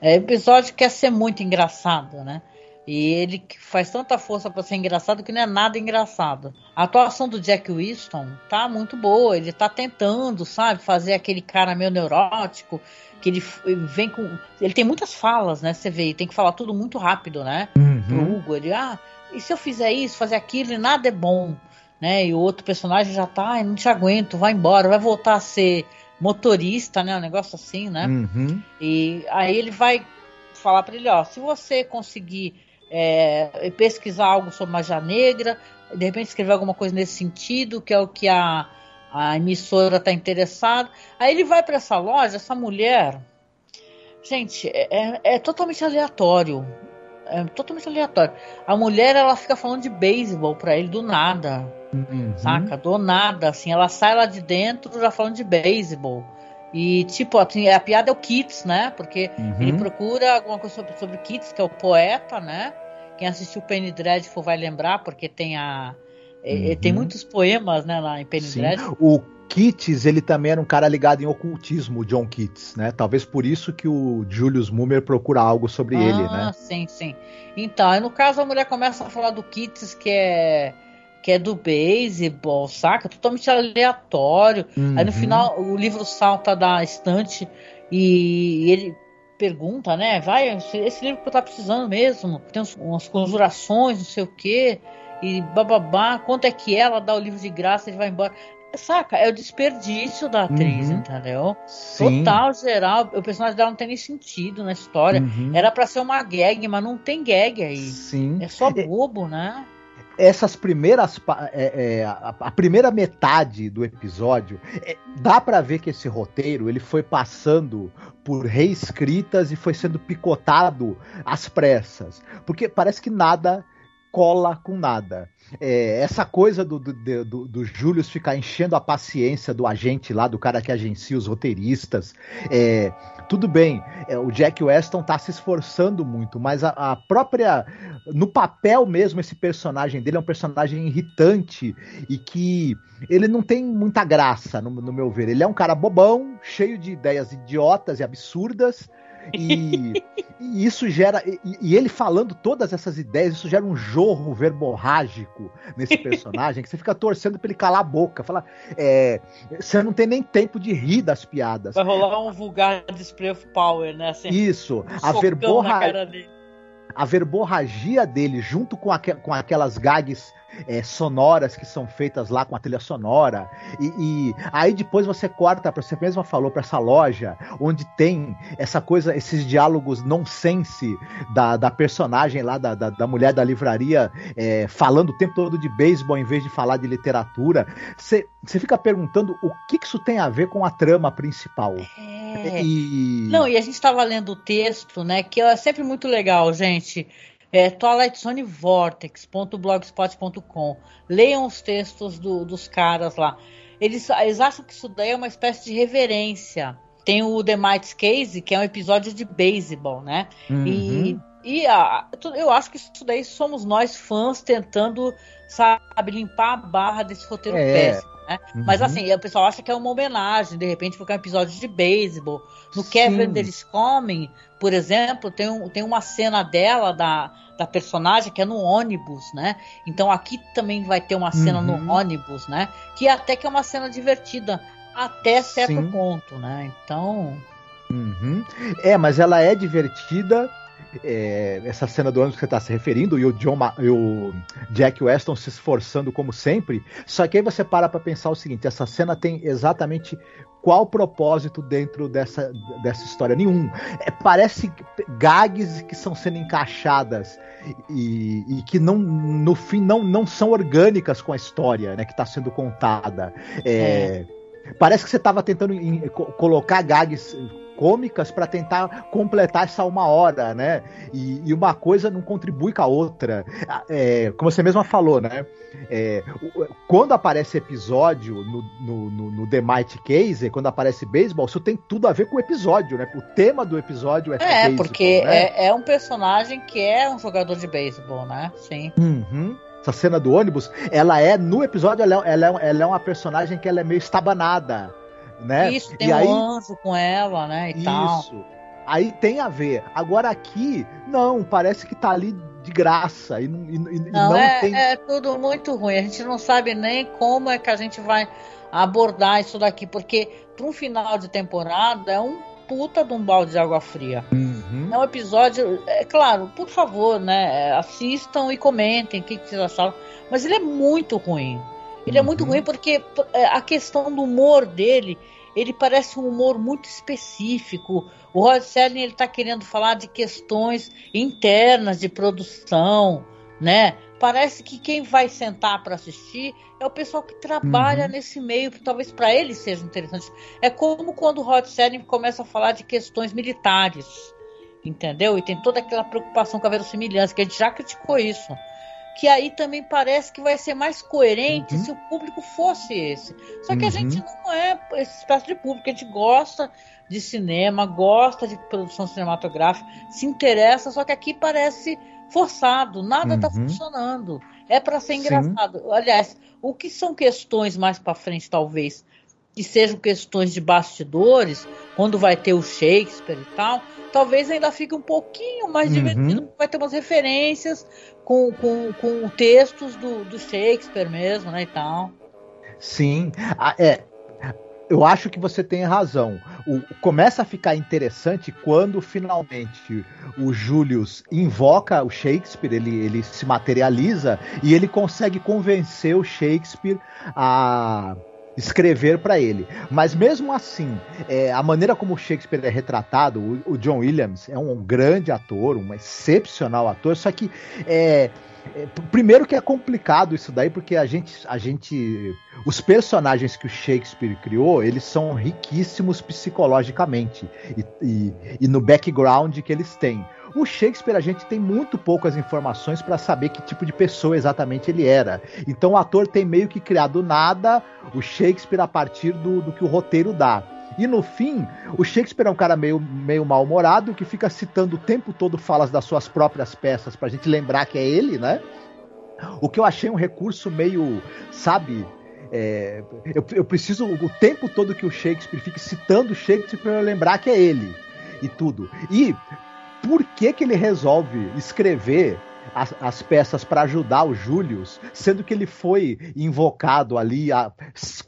É, o episódio quer ser muito engraçado, né? E ele faz tanta força para ser engraçado que não é nada engraçado. A atuação do Jack Winston tá muito boa. Ele tá tentando, sabe, fazer aquele cara meio neurótico. Que ele, ele vem com. Ele tem muitas falas, né? Você vê, ele tem que falar tudo muito rápido, né? Uhum. Pro Hugo. Ele, ah, e se eu fizer isso, fazer aquilo, e nada é bom. Né? E o outro personagem já tá, ah, não te aguento, vai embora, vai voltar a ser motorista, né? Um negócio assim, né? Uhum. E aí ele vai falar para ele, ó, se você conseguir é, pesquisar algo sobre magia negra, de repente escrever alguma coisa nesse sentido, que é o que a, a emissora está interessada. Aí ele vai para essa loja, essa mulher. Gente, é, é, é totalmente aleatório. É totalmente aleatório. A mulher, ela fica falando de beisebol para ele do nada. Uhum. Saca? Do nada, assim. Ela sai lá de dentro já falando de beisebol. E, tipo, assim, a piada é o Keats, né? Porque Uhum. ele procura alguma coisa sobre, sobre Keats, que é o poeta, né? Quem assistiu Penny Dreadful vai lembrar, porque tem a. é, Tem Uhum. muitos poemas, né, lá em Penny Sim. Dreadful. O Keats, ele também era um cara ligado em ocultismo, o John Keats, né? Talvez por isso que o Julius Mummer procura algo sobre ele, Ah, né? sim, sim. Então, aí no caso a mulher começa a falar do Keats, que é. Que é do beisebol, saca? Totalmente aleatório. Aí no Uhum. final o livro salta da estante e ele pergunta, né? Vai, esse livro que eu tá precisando mesmo. Tem uns- umas conjurações, não sei o quê. E bababá, quanto é que ela dá o livro de graça, ele vai embora. Saca? É o desperdício da atriz, Uhum. entendeu? Sim. Total, geral. O personagem dela não tem nem sentido na história. Uhum. Era pra ser uma gag, mas não tem gag aí. Sim. É só bobo, né? Essas primeiras é, é, a, a primeira metade do episódio é, dá pra ver que esse roteiro ele foi passando por reescritas e foi sendo picotado às pressas. Porque parece que nada cola com nada É, essa coisa do, do, do, do Julius ficar enchendo a paciência do agente lá, do cara que agencia os roteiristas. É, tudo bem, é, o Jack Weston tá se esforçando muito, mas a, a própria. No papel mesmo, esse personagem dele é um personagem irritante e que ele não tem muita graça, no, no meu ver. Ele é um cara bobão, cheio de ideias idiotas e absurdas. E, e isso gera. E, e, ele falando todas essas ideias, isso gera um jorro verborrágico nesse personagem, que você fica torcendo pra ele calar a boca. Fala, é, você não tem nem tempo de rir das piadas. Vai rolar um vulgar display of power, né? Assim, Isso, um a socão a verborragia dele, junto com, com aquelas gags é, sonoras que são feitas lá com a trilha sonora, e, e aí depois você corta, você mesma falou, para essa loja, onde tem essa coisa, esses diálogos nonsense da, da personagem lá, da, da, da mulher da livraria, é, falando o tempo todo de beisebol em vez de falar de literatura. Você fica perguntando o que, que isso tem a ver com a trama principal. É. E... Não, e a gente estava lendo o texto, né? Que é sempre muito legal, gente. É twilightzonevortex.blogspot.com. Leiam os textos do- dos caras lá. Eles, eles acham que isso daí é uma espécie de reverência. Tem o The Might's Case, que é um episódio de beisebol, né? Uhum. E, e a- eu acho que isso daí somos nós fãs tentando, sabe, limpar a barra desse roteiro É. péssimo, né? Mas Uhum. assim, o pessoal acha que é uma homenagem, de repente, porque é um episódio de beisebol. No Sim. Kevin Eles Comem, por exemplo, tem, um, tem uma cena dela, da, da personagem, que é no ônibus, né? Então aqui também vai ter uma cena Uhum. no ônibus, né? Que até que é uma cena divertida, até certo Sim. ponto, né? Então. Uhum. É, mas ela é divertida. É, essa cena do ônibus que você está se referindo, e o, John Ma- e o Jack Weston se esforçando como sempre. Só que aí você para para pensar o seguinte: essa cena tem exatamente qual propósito dentro dessa, dessa história? Nenhum. É, parece gags que estão sendo encaixadas e, e que não, no fim não, não são orgânicas com a história né, que está sendo contada. É, Parece que você estava tentando colocar gags cômicas para tentar completar essa uma hora, né? E, e, uma coisa não contribui com a outra. É, como você mesma falou, né? É, quando aparece episódio no, no, no, no The Might Case, quando aparece beisebol, isso tem tudo a ver com o episódio, né? O tema do episódio é É, baseball, porque né? é, é, um personagem que é um jogador de beisebol, né? Sim. Uhum essa cena do ônibus, ela é, no episódio, ela é, ela é, ela é uma personagem que ela é meio estabanada, né? Isso, tem e um aí, anjo com ela, né, e isso. tal. Aí tem a ver. Agora aqui, não, parece que tá ali de graça. E, e, e não, não é, tem... é tudo muito ruim. A gente não sabe nem como é que a gente vai abordar isso daqui, porque para um final de temporada é um puta de um balde de água fria. Uhum. É um episódio, é claro, por favor, né? Assistam e comentem o que, que vocês acharam. Mas ele é muito ruim. Ele uhum. é muito uhum. ruim porque é, a questão do humor dele, ele parece um humor muito específico. O Rod Serling ele está querendo falar de questões internas de produção, né? Parece que quem vai sentar para assistir é o pessoal que trabalha uhum. nesse meio, talvez para ele seja interessante. É como quando o Rod Serling começa a falar de questões militares, entendeu? E tem toda aquela preocupação com a verossimilhança, que a gente já criticou isso. Que aí também parece que vai ser mais coerente uhum. se o público fosse esse. Só que uhum. a gente não é esse espécie de público, a gente gosta de cinema, gosta de produção cinematográfica, se interessa, só que aqui parece forçado, nada está uhum. funcionando. É para ser engraçado. Sim. Aliás, o que são questões mais para frente, talvez, que sejam questões de bastidores, quando vai ter o Shakespeare e tal, talvez ainda fique um pouquinho mais uhum. divertido, vai ter umas referências com, com, com textos do, do Shakespeare mesmo, né, e tal. Sim, ah, é, eu acho que você tem razão. O, começa a ficar interessante quando finalmente o Julius invoca o Shakespeare, ele, ele se materializa e ele consegue convencer o Shakespeare a escrever para ele. Mas mesmo assim, é, a maneira como Shakespeare é retratado, o, o, John Williams é um grande ator, um excepcional ator, só que é, é, primeiro que é complicado isso daí, porque a gente, a gente. Os personagens que o Shakespeare criou, eles são riquíssimos psicologicamente e, e, e no background que eles têm. O Shakespeare, a gente tem muito poucas informações para saber que tipo de pessoa exatamente ele era. Então o ator tem meio que criado nada o Shakespeare a partir do, do que o roteiro dá. E no fim, o Shakespeare é um cara meio, meio mal-humorado que fica citando o tempo todo falas das suas próprias peças pra gente lembrar que é ele, né? O que eu achei um recurso meio, sabe, é, eu, eu, preciso o tempo todo que o Shakespeare fique citando Shakespeare para lembrar que é ele e tudo. E por que que ele resolve escrever as, as peças para ajudar o Julius, sendo que ele foi invocado ali a,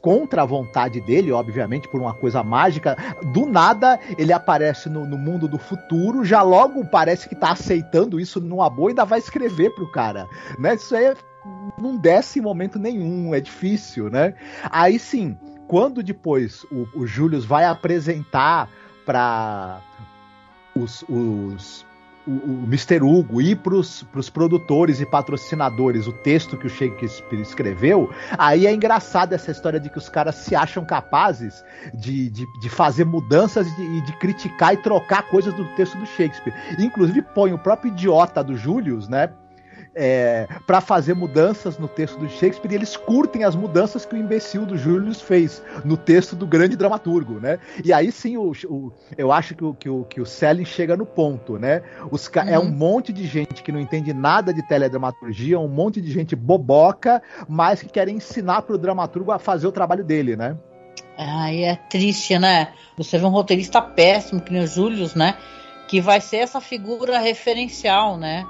contra a vontade dele, obviamente, por uma coisa mágica. Do nada, ele aparece no, no mundo do futuro, já logo parece que tá aceitando isso numa boa e ainda vai escrever pro cara. Né? Isso aí não desce em momento nenhum, é difícil, né? Aí sim, quando depois o, o Julius vai apresentar para os, os o, o Mr. Hugo ir para os produtores e patrocinadores o texto que o Shakespeare escreveu, aí é engraçado essa história de que os caras se acham capazes de, de, de fazer mudanças e de, de, criticar e trocar coisas do texto do Shakespeare. Inclusive põe o próprio idiota do Julius, né? É, para fazer mudanças no texto do Shakespeare e eles curtem as mudanças que o imbecil do Julius fez no texto do grande dramaturgo, né? E aí sim, o, o eu acho que o, que o, que o Selling chega no ponto, né? Os, uhum. É um monte de gente que não entende nada de teledramaturgia, um monte de gente boboca, mas que querem ensinar para o dramaturgo a fazer o trabalho dele, né? Aí é triste, né? Você vê um roteirista péssimo, que nem o Julius, né? Que vai ser essa figura referencial, né?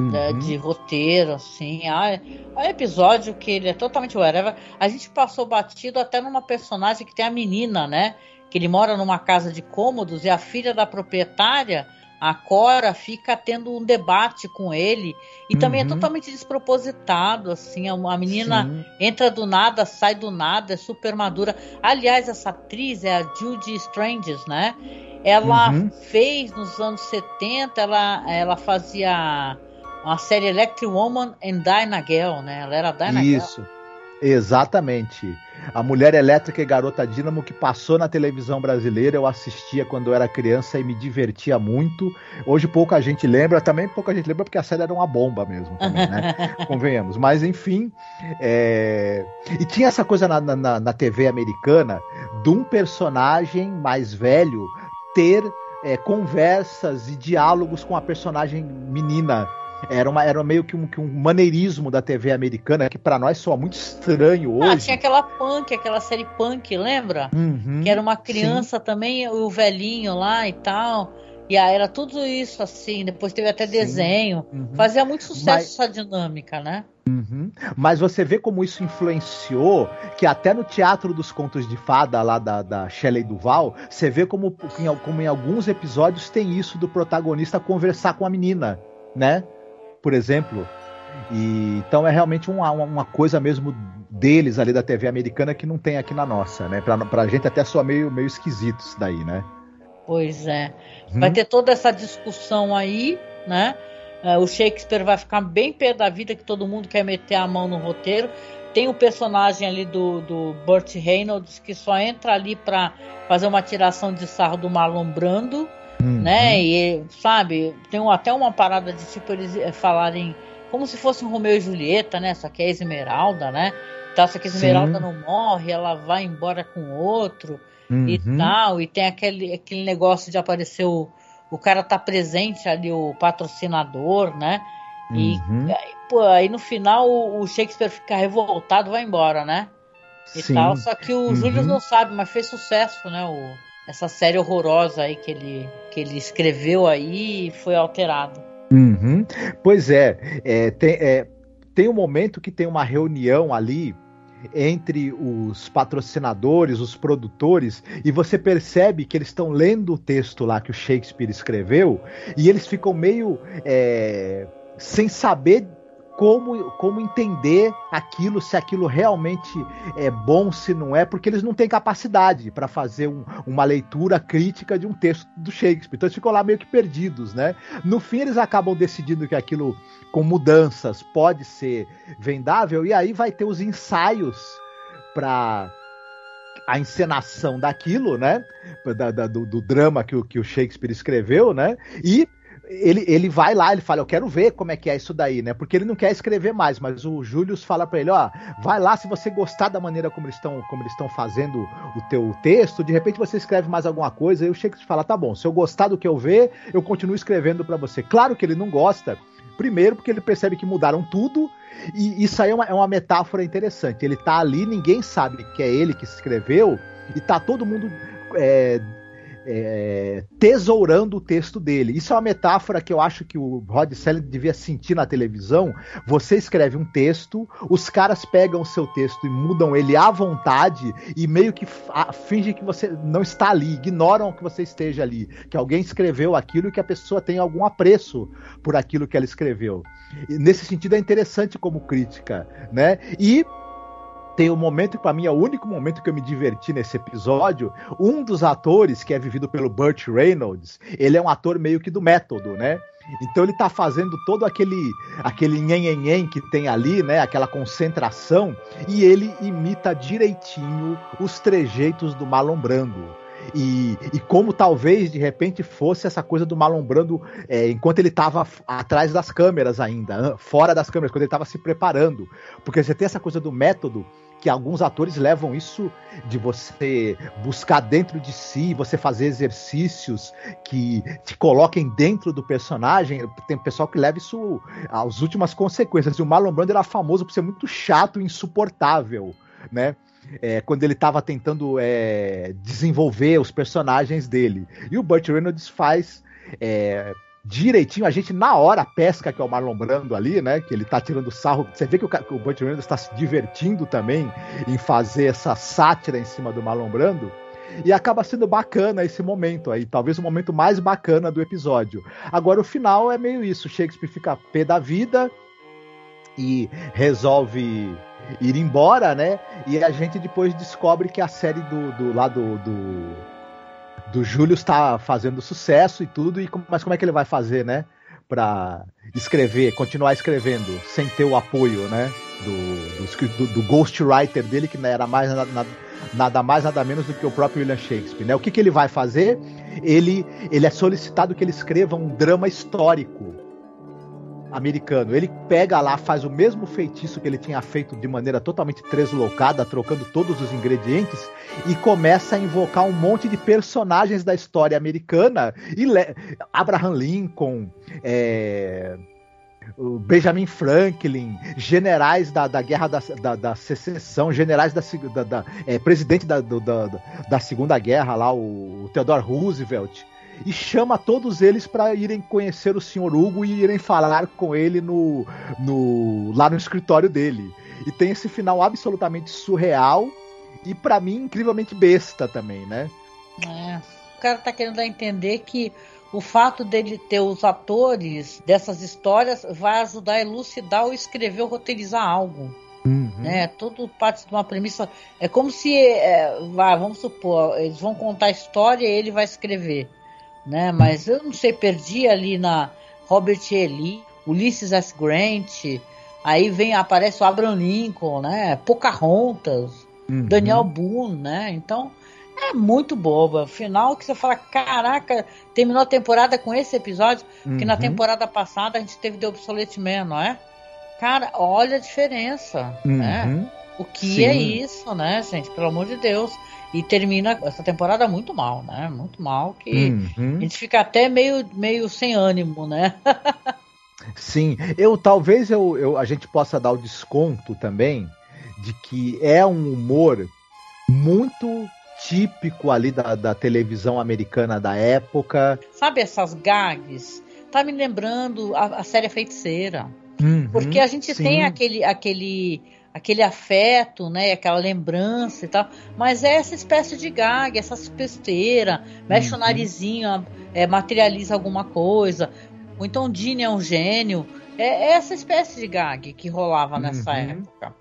Uhum. de roteiro, assim. Há, há episódio que ele é totalmente whatever. A gente passou batido até numa personagem que tem a menina, né? Que ele mora numa casa de cômodos e a filha da proprietária, a Cora, fica tendo um debate com ele. E uhum. também é uhum. totalmente despropositado, assim. A menina Sim. entra do nada, sai do nada, é super madura. Aliás, essa atriz é a Judy Stranges, né? Ela uhum. fez nos anos 70, ela, ela fazia uma série Electric Woman and Dinah Gale, né? Ela era Dinah Isso. Exatamente. A Mulher Elétrica e Garota Dínamo que passou na televisão brasileira, eu assistia quando eu era criança e me divertia muito. Hoje pouca gente lembra, também pouca gente lembra porque a série era uma bomba mesmo, também, né? Convenhamos. Mas enfim. É... E tinha essa coisa na, na, na TV americana de um personagem mais velho ter é, conversas e diálogos com a personagem menina era, uma, era meio que um, que um maneirismo da TV americana que para nós soa muito estranho ah, hoje. Ah, tinha aquela punk, aquela série punk, lembra? Uhum, que era uma criança sim. também, o velhinho lá e tal. E aí era tudo isso assim, depois teve até desenho. Uhum. Fazia muito sucesso Mas... essa dinâmica, né? Uhum. Mas você vê como isso influenciou, que até no Teatro dos Contos de Fada, lá da, da Shelley Duval, você vê como, como em alguns episódios tem isso do protagonista conversar com a menina, né? Por exemplo. E, então é realmente uma, uma coisa mesmo deles ali da TV americana que não tem aqui na nossa, né? Pra, pra gente até soa meio, meio esquisito isso daí, né? Pois é. Hum. Vai ter toda essa discussão aí, né? Uh, o Shakespeare vai ficar bem pé da vida que todo mundo quer meter a mão no roteiro. Tem o personagem ali do, do Burt Reynolds que só entra ali para fazer uma tiração de sarro do Marlon Brando Uhum. Né? E, sabe, tem até uma parada de tipo eles eh, falarem como se fosse um Romeu e Julieta, né? Só que é Esmeralda, né? Tá, só que Esmeralda Sim. não morre, ela vai embora com outro uhum. e tal. E tem aquele, aquele negócio de aparecer o, o cara tá presente ali, o patrocinador, né? E uhum. aí, pô, aí no final o, o, Shakespeare fica revoltado, vai embora, né? E Sim. tal. Só que o uhum. Júlio não sabe, mas fez sucesso, né? O, essa série horrorosa aí que ele, que ele escreveu aí foi alterado. Uhum. Pois é, é, tem, é, tem um momento que tem uma reunião ali entre os patrocinadores, os produtores, e você percebe que eles estão lendo o texto lá que o Shakespeare escreveu e eles ficam meio é, sem saber como, como entender aquilo, se aquilo realmente é bom, se não é, porque eles não têm capacidade para fazer um, uma leitura crítica de um texto do Shakespeare. Então eles ficam lá meio que perdidos, né? No fim, eles acabam decidindo que aquilo, com mudanças, pode ser vendável, e aí vai ter os ensaios para a encenação daquilo, né? Da, da, do, do, drama que o, que o Shakespeare escreveu, né? E ele, ele vai lá, ele fala, eu quero ver como é que é isso daí, né? Porque ele não quer escrever mais, mas o Júlio fala para ele, ó, vai lá, se você gostar da maneira como eles estão como eles estão fazendo o teu texto, de repente você escreve mais alguma coisa, e o Shakespeare fala, tá bom, se eu gostar do que eu ver, eu continuo escrevendo para você. Claro que ele não gosta, primeiro porque ele percebe que mudaram tudo, e isso aí é uma, é uma metáfora interessante. Ele tá ali, ninguém sabe que é ele que escreveu, e tá todo mundo é, é, tesourando o texto dele. Isso é uma metáfora que eu acho que o Rod Serling devia sentir na televisão. Você escreve um texto, os caras pegam o seu texto e mudam ele à vontade e meio que fingem que você não está ali, ignoram que você esteja ali, que alguém escreveu aquilo e que a pessoa tem algum apreço por aquilo que ela escreveu. E nesse sentido é interessante como crítica, né? E tem um momento que para mim é o único momento que eu me diverti nesse episódio. Um dos atores, que é vivido pelo Burt Reynolds, ele é um ator meio que do método, né? Então ele tá fazendo todo aquele aquele nhen que tem ali, né, aquela concentração, e ele imita direitinho os trejeitos do Marlon Brando. E, e, como talvez de repente fosse essa coisa do Marlon Brando é, enquanto ele estava atrás das câmeras ainda, fora das câmeras, quando ele estava se preparando. Porque você tem essa coisa do método que alguns atores levam isso de você buscar dentro de si, você fazer exercícios que te coloquem dentro do personagem. Tem pessoal que leva isso às últimas consequências. E o Marlon Brando era famoso por ser muito chato e insuportável, né? É, quando ele estava tentando é, desenvolver os personagens dele. E o Burt Reynolds faz é, direitinho, a gente na hora pesca que é o Marlon Brando ali, né? Que ele tá tirando sarro. Você vê que o, que o Burt Reynolds está se divertindo também em fazer essa sátira em cima do Marlon Brando. E acaba sendo bacana esse momento aí, talvez o momento mais bacana do episódio. Agora o final é meio isso, Shakespeare fica pé da vida e resolve ir embora, né? E a gente depois descobre que a série do, do lá do, do do Júlio está fazendo sucesso e tudo, e mas como é que ele vai fazer, né? para escrever, continuar escrevendo sem ter o apoio, né? Do, do, do ghostwriter dele, que era mais nada, nada mais nada menos do que o próprio William Shakespeare. Né? O que, que ele vai fazer? Ele, ele é solicitado que ele escreva um drama histórico americano. Ele pega lá, faz o mesmo feitiço que ele tinha feito de maneira totalmente deslocada, trocando todos os ingredientes, e começa a invocar um monte de personagens da história americana. E Abraham Lincoln, é... Benjamin Franklin, generais da, da guerra da, da, da secessão, generais da, da, da é, presidente da, da, da Segunda Guerra lá, o Theodore Roosevelt e chama todos eles para irem conhecer o Sr. Hugo e irem falar com ele no, no lá no escritório dele. E tem esse final absolutamente surreal e para mim incrivelmente besta também, né? É. O cara tá querendo dar entender que o fato dele ter os atores dessas histórias vai ajudar a elucidar ou escrever ou roteirizar algo. Uhum. Né? Tudo parte de uma premissa. É como se, é, vamos supor, eles vão contar a história e ele vai escrever né? Mas eu não sei, perdi ali na Robert E. Lee, Ulysses S. Grant, aí vem aparece o Abraham Lincoln, né? Pocahontas, uhum. Daniel Boone, né? Então é muito boba. Final que você fala, caraca, terminou a temporada com esse episódio, uhum. que na temporada passada a gente teve The Obsolete Man, não é? Cara, olha a diferença, né? uhum. né? O que Sim. é isso, né, gente? Pelo amor de Deus. E termina essa temporada muito mal, né? Muito mal, que uhum. a gente fica até meio, meio sem ânimo, né? Sim, eu talvez eu, eu, a gente possa dar o desconto também de que é um humor muito típico ali da, da televisão americana da época. Sabe essas gags? Tá me lembrando a, a série Feiticeira. Uhum, Porque a gente sim. tem aquele, aquele aquele afeto, né, aquela lembrança e tal, mas é essa espécie de gag, essa besteira, mexe uhum. o narizinho, é, materializa alguma coisa, ou então Dini é um gênio, é, é, essa espécie de gag que rolava nessa uhum. época.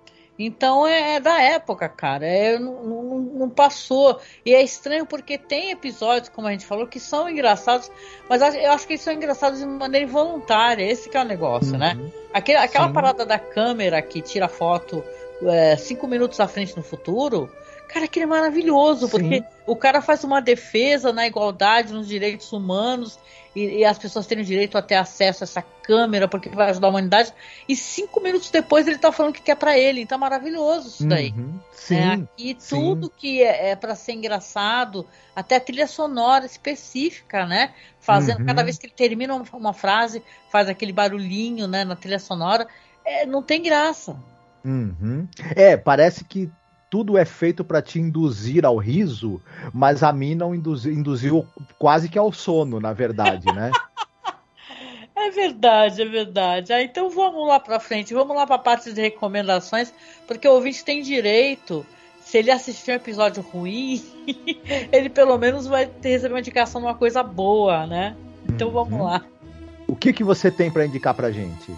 Então é, é, da época, cara. É, não, não, não, passou. E é estranho porque tem episódios, como a gente falou, que são engraçados, mas eu acho que eles são engraçados de maneira involuntária. Esse que é o negócio, né? uhum. né? Aquele, aquela Sim. parada da câmera que tira foto é, cinco minutos à frente no futuro, cara, aquele é maravilhoso, porque Sim. o cara faz uma defesa na igualdade, nos direitos humanos, e, e, as pessoas terem direito a ter acesso a essa câmera porque vai ajudar a humanidade. E cinco minutos depois ele tá falando que quer para ele. Então é maravilhoso isso daí. Uhum, sim, é, aqui sim. tudo que é, é para ser engraçado, até trilha sonora específica, né? Fazendo uhum. cada vez que ele termina uma, uma, frase, faz aquele barulhinho, né, na trilha sonora. É, não tem graça. Uhum. É, parece que tudo é feito para te induzir ao riso, mas a mim não induzi, induziu quase que ao sono, na verdade, né? É verdade, é verdade. Ah, então vamos lá para frente, vamos lá para a parte de recomendações, porque o ouvinte tem direito, se ele assistir um episódio ruim, ele pelo menos vai ter receber uma indicação de uma coisa boa, né? Então uhum. vamos lá. O que que você tem para indicar pra gente?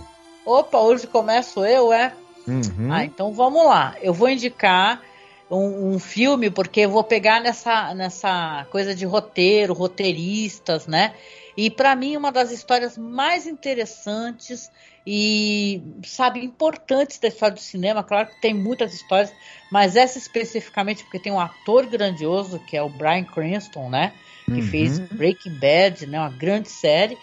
Opa, hoje começo eu, é? Uhum. Ah, então vamos lá. Eu vou indicar um, um, filme, porque eu vou pegar nessa, nessa coisa de roteiro, roteiristas, né? E para mim, uma das histórias mais interessantes e, sabe, importantes da história do cinema. Claro que tem muitas histórias, mas essa especificamente porque tem um ator grandioso, que é o Brian Cranston, né? Que uhum. fez Breaking Bad, né? Uma grande série.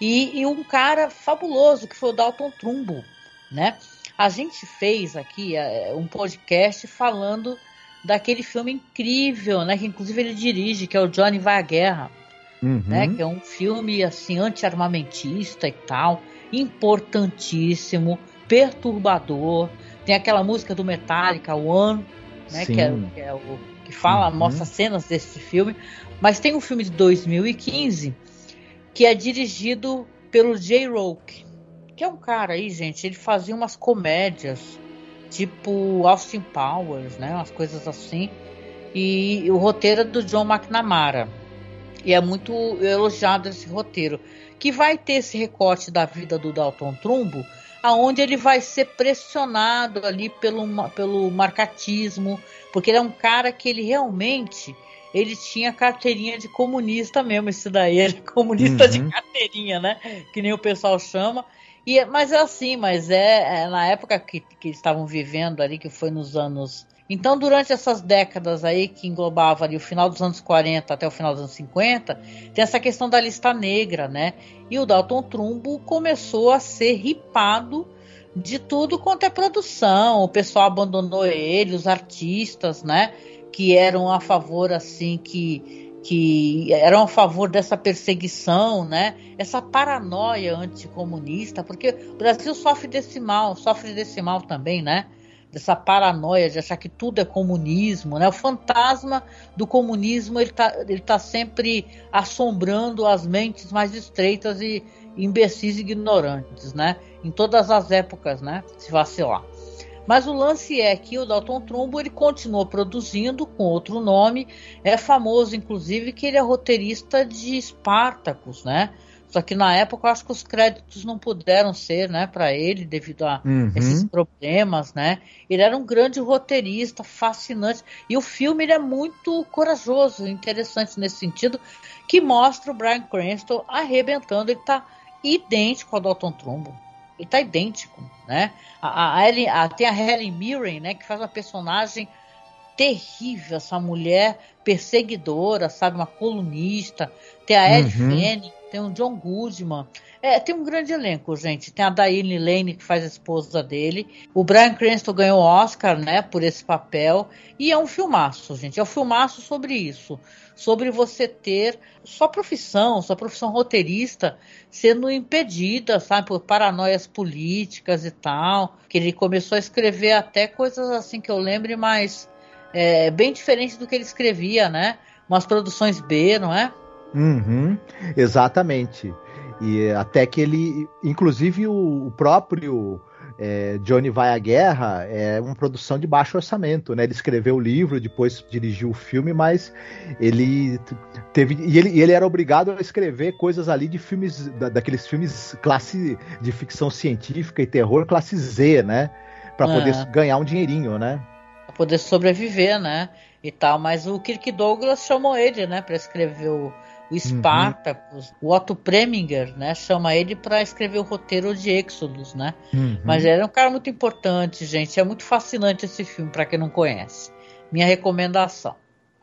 E, e um cara fabuloso, que foi o Dalton Trumbo, né? A gente fez aqui é, um podcast falando daquele filme incrível, né? Que inclusive ele dirige, que é o Johnny Vai à Guerra. Uhum. Né, que é um filme assim anti-armamentista e tal, importantíssimo, perturbador. Tem aquela música do Metallica, One, né, que é, que, é, o que fala, uhum. mostra cenas desse filme. Mas tem um filme de 2015 que é dirigido pelo Jay Roke, que é um cara aí, gente, ele fazia umas comédias, tipo Austin Powers, né? Umas coisas assim. E o roteiro é do John McNamara. E é muito elogiado esse roteiro. Que vai ter esse recorte da vida do Dalton Trumbo, aonde ele vai ser pressionado ali pelo, pelo marcatismo, porque ele é um cara que ele realmente ele tinha carteirinha de comunista mesmo, esse daí, ele é comunista uhum. de carteirinha, né? Que nem o pessoal chama. E, mas é assim, mas é, é na época que, que estavam vivendo ali, que foi nos anos. Então, durante essas décadas aí, que englobava ali o final dos anos 40 até o final dos anos 50, tem essa questão da lista negra, né? E o Dalton Trumbo começou a ser ripado de tudo quanto é produção. O pessoal abandonou ele, os artistas, né? Que eram a favor, assim, que que eram a favor dessa perseguição, né? Essa paranoia anticomunista, porque o Brasil sofre desse mal, sofre desse mal também, né? Dessa paranoia de achar que tudo é comunismo, né? O fantasma do comunismo ele está ele tá sempre assombrando as mentes mais estreitas e imbecis e ignorantes, né? Em todas as épocas, né? Se vacilar. Mas o lance é que o Dalton Trumbo ele continua produzindo com outro nome, é famoso inclusive que ele é roteirista de Spartacus, né? Só que na época eu acho que os créditos não puderam ser, né, para ele devido a uhum. esses problemas, né? Ele era um grande roteirista, fascinante. E o filme ele é muito corajoso, interessante nesse sentido, que mostra o Brian Cranston arrebentando, ele tá idêntico ao Dalton Trumbo. Ele tá idêntico, né? A, a, Ellen, a, tem a Helen Mirren, né, que faz uma personagem terrível, essa mulher perseguidora, sabe, uma colunista. Tem a Ed uhum. Fanning, tem o John Goodman. É, tem um grande elenco, gente. Tem a Diane Lane, que faz a esposa dele. O Brian Cranston ganhou o Oscar, né, por esse papel. E é um filmaço, gente. É um filmaço sobre isso. Sobre você ter sua profissão, sua profissão roteirista sendo impedida, sabe, por paranoias políticas e tal. Que ele começou a escrever até coisas assim que eu lembre, mas é, bem diferente do que ele escrevia, né? Umas produções B, não é? Uhum, exatamente. E até que ele, inclusive o, o próprio é, Johnny Vai à Guerra é uma produção de baixo orçamento, né? Ele escreveu o livro, depois dirigiu o filme, mas ele teve e ele, ele era obrigado a escrever coisas ali de filmes da, daqueles filmes classe de ficção científica e terror classe Z, né? Para poder é. ganhar um dinheirinho, né? Poder sobreviver, né? E tal, mas o Kirk Douglas chamou ele, né, para escrever o o Spartacus, uhum. o Otto Preminger, né, chama ele para escrever o roteiro de Exodus, né? Uhum. Mas ele é um cara muito importante, gente. É muito fascinante esse filme para quem não conhece. Minha recomendação.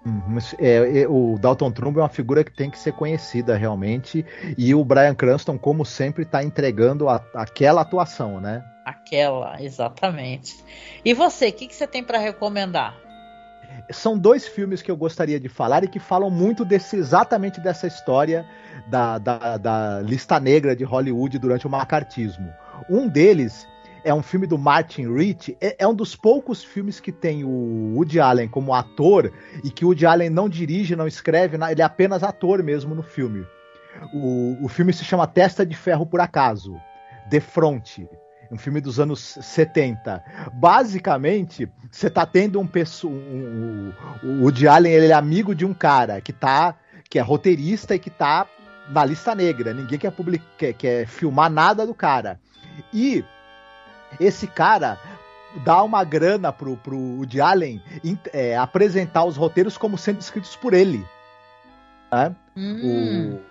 Uhum. É, é, o Dalton Trumbo é uma figura que tem que ser conhecida realmente e o Brian Cranston, como sempre, está entregando a, aquela atuação, né? Aquela, exatamente. E você, o que, que você tem para recomendar? são dois filmes que eu gostaria de falar e que falam muito desse exatamente dessa história da, da, da lista negra de Hollywood durante o macartismo. Um deles é um filme do Martin Rich, é, é, um dos poucos filmes que tem o Woody Allen como ator e que o Woody Allen não dirige, não escreve, ele é apenas ator mesmo no filme. O, o filme se chama Testa de Ferro por Acaso, The Front um filme dos anos 70. Basicamente, você tá tendo um pessoal. Um, um, o Woody Allen ele é amigo de um cara que tá. que é roteirista e que tá na lista negra. Ninguém quer, public, quer, quer filmar nada do cara. E esse cara dá uma grana pro, pro Woody Allen é, apresentar os roteiros como sendo escritos por ele. Né? Hum. O,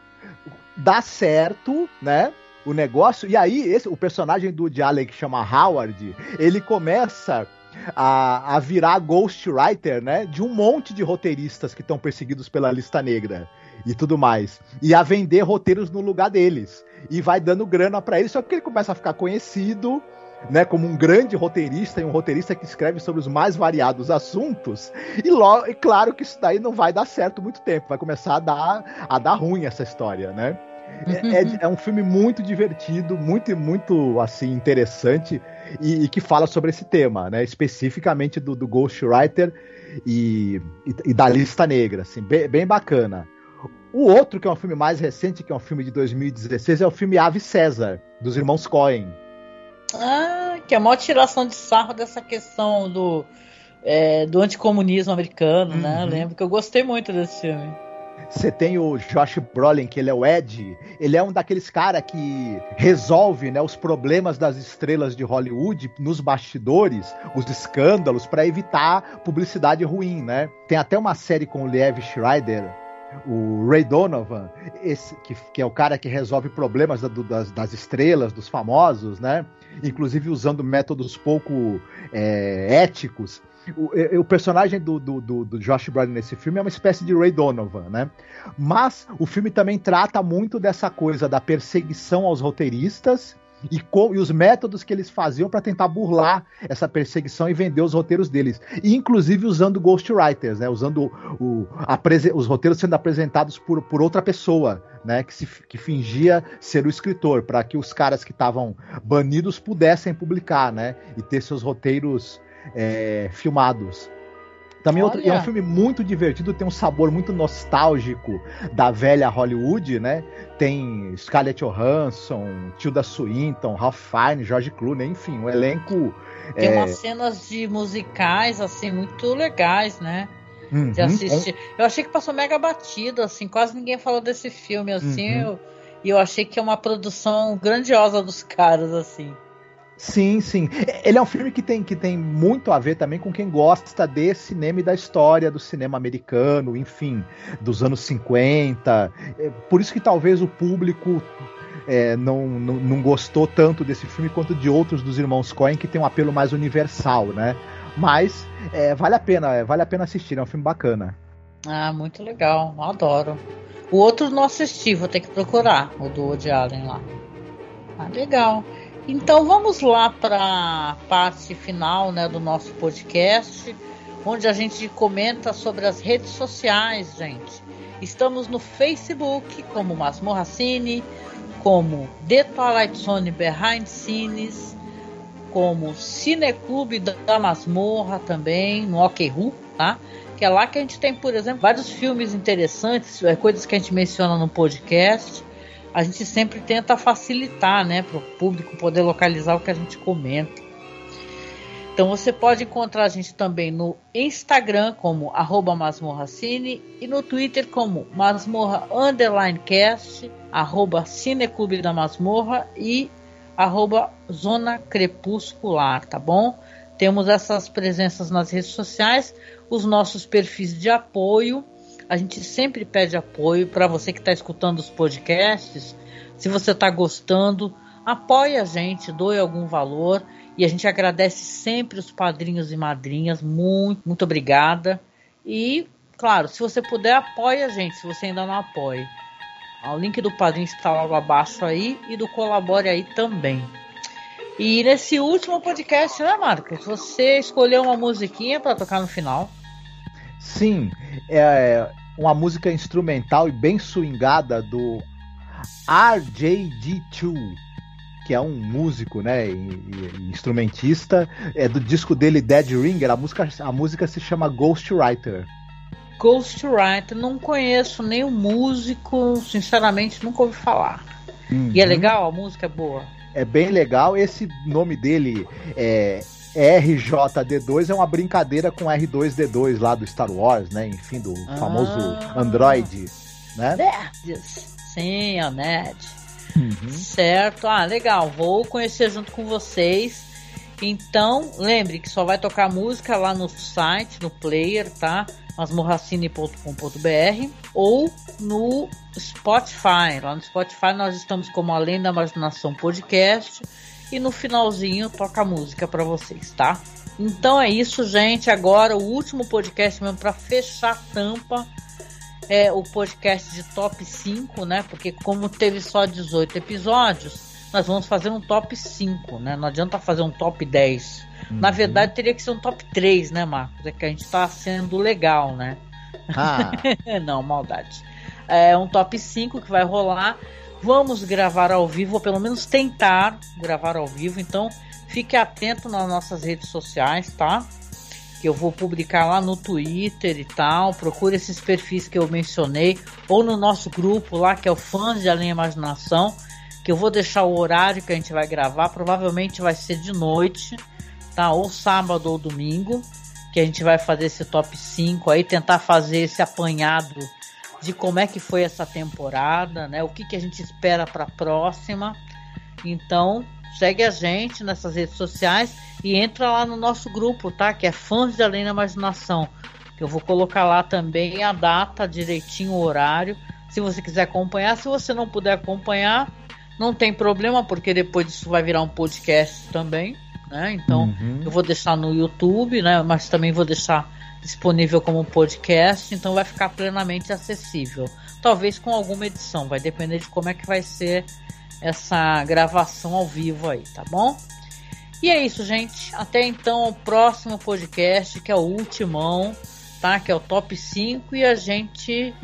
dá certo, né? O negócio. E aí, esse, o personagem do Allen que chama Howard, ele começa a, a virar ghostwriter, né? De um monte de roteiristas que estão perseguidos pela lista negra e tudo mais. E a vender roteiros no lugar deles. E vai dando grana para ele, só que ele começa a ficar conhecido. Né, como um grande roteirista e um roteirista que escreve sobre os mais variados assuntos, e, logo, e claro que isso daí não vai dar certo muito tempo, vai começar a dar, a dar ruim essa história, né? É, é, é, um filme muito divertido, muito, muito assim, interessante e, e, que fala sobre esse tema, né? Especificamente do, do Ghostwriter e, e, e, da lista negra, assim, bem, bem, bacana. O outro, que é um filme mais recente, que é um filme de 2016, é o filme Ave César, dos irmãos Coen. Ah, que é a maior tiração de sarro dessa questão do, é, do anticomunismo americano, né? uhum. lembro que eu gostei muito desse filme. Você tem o Josh Brolin, que ele é o Ed. Ele é um daqueles cara que resolve né, os problemas das estrelas de Hollywood nos bastidores, os escândalos, para evitar publicidade ruim, né? Tem até uma série com o Liev Schreider, o Ray Donovan, esse, que, que, é o cara que resolve problemas da, do, das, das, estrelas, dos famosos, né? Inclusive usando métodos pouco é, éticos. O, o personagem do, do, do, Josh Brolin nesse filme é uma espécie de Ray Donovan, né? Mas o filme também trata muito dessa coisa da perseguição aos roteiristas e, com, e, os métodos que eles faziam para tentar burlar essa perseguição e vender os roteiros deles. E, inclusive usando ghostwriters, né? Usando o, a, os roteiros sendo apresentados por, por outra pessoa, né? Que, se, que fingia ser o escritor, para que os caras que estavam banidos pudessem publicar, né? E ter seus roteiros é, filmados. Também outro, é um filme muito divertido, tem um sabor muito nostálgico da velha Hollywood, né? Tem Scarlett Johansson, Tilda Swinton, Ralph Fiennes, George Clooney, enfim, um elenco... Tem é... umas cenas de musicais, assim, muito legais, né? Uhum. De assistir. Eu achei que passou mega batido, assim, quase ninguém falou desse filme, assim, uhum. eu, e eu achei que é uma produção grandiosa dos caras, assim. Sim, sim. Ele é um filme que tem, que tem muito a ver também com quem gosta de cinema e da história do cinema americano, enfim, dos anos 50. É, por isso que talvez o público é, não, não, não, gostou tanto desse filme quanto de outros dos irmãos Coen, que tem um apelo mais universal, né? Mas é, vale a pena, é, vale a pena assistir, é um filme bacana. Ah, muito legal, adoro. O outro não assisti, vou ter que procurar, o do Woody Allen lá. Ah, legal. Então vamos lá para a parte final né, do nosso podcast, onde a gente comenta sobre as redes sociais, gente. Estamos no Facebook como Masmorra Cine, como The Twilight Zone Behind Scenes, como Cineclube da Masmorra também, no OKRU, tá? Que é lá que a gente tem, por exemplo, vários filmes interessantes, é, coisas que a gente menciona no podcast a gente sempre tenta facilitar, né, para o público poder localizar o que a gente comenta. Então você pode encontrar a gente também no Instagram como arroba masmorracine e no Twitter como masmorra underline cast, arroba cineclube da masmorra e arroba zona crepuscular, tá bom? Temos essas presenças nas redes sociais, os nossos perfis de apoio a gente sempre pede apoio para você que está escutando os podcasts. Se você está gostando, apoie a gente, doe algum valor. E a gente agradece sempre os padrinhos e madrinhas. Muito, muito obrigada. E, claro, se você puder, apoie a gente, se você ainda não apoia. O link do padrinho está lá abaixo aí e do Colabore aí também. E nesse último podcast, né, Marcos? Você escolheu uma musiquinha para tocar no final. Sim, é uma música instrumental e bem swingada do RJD2, que é um músico, né, e, e, instrumentista, é do disco dele Dead Ringer. A música, a música se chama Ghostwriter. Ghostwriter, não conheço nenhum músico, sinceramente nunca ouvi falar. Uhum. E é legal, a música é boa. É bem legal. Esse nome dele é RJD2 é uma brincadeira com R2D2 lá do Star Wars, né? Enfim, do ah, famoso Android, né? Nerds. Sim, o Nerd. Uhum. Certo. Ah, legal. Vou conhecer junto com vocês. Então, lembre que só vai tocar música lá no site, no player, tá? masmorracine.com.br ou no Spotify. Lá no Spotify nós estamos como Além da Imaginação Podcast e no finalzinho toca música para vocês, tá? Então é isso, gente. Agora o último podcast mesmo para fechar a tampa é o podcast de top 5, né? Porque como teve só 18 episódios, nós vamos fazer um top 5, né? Não adianta fazer um top 10. Uhum. Na verdade, teria que ser um top 3, né, Marcos? É que a gente tá sendo legal, né? Ah. Não, maldade. É um top 5 que vai rolar Vamos gravar ao vivo, ou pelo menos tentar gravar ao vivo. Então, fique atento nas nossas redes sociais, tá? Que eu vou publicar lá no Twitter e tal. Procure esses perfis que eu mencionei, ou no nosso grupo lá, que é o Fãs de Além Imaginação. Que eu vou deixar o horário que a gente vai gravar. Provavelmente vai ser de noite, tá? Ou sábado ou domingo. Que a gente vai fazer esse top 5 aí, tentar fazer esse apanhado de como é que foi essa temporada, né? O que, que a gente espera para a próxima. Então, segue a gente nessas redes sociais e entra lá no nosso grupo, tá? Que é Fãs de Além da Imaginação. Eu vou colocar lá também a data direitinho, o horário. Se você quiser acompanhar, se você não puder acompanhar, não tem problema, porque depois disso vai virar um podcast também, né? Então uhum. eu vou deixar no YouTube, né? Mas também vou deixar disponível como podcast, então vai ficar plenamente acessível. Talvez com alguma edição, vai depender de como é que vai ser essa gravação ao vivo aí, tá bom? E é isso, gente. Até então, o próximo podcast, que é o ultimão, tá? Que é o top 5 e a gente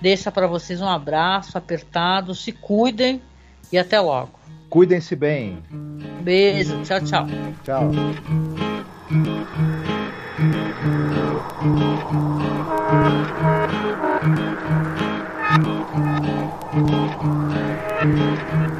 deixa para vocês um abraço apertado, se cuidem e até logo. Cuidem-se bem. Beijo, tchau, tchau. Tchau. Thank you.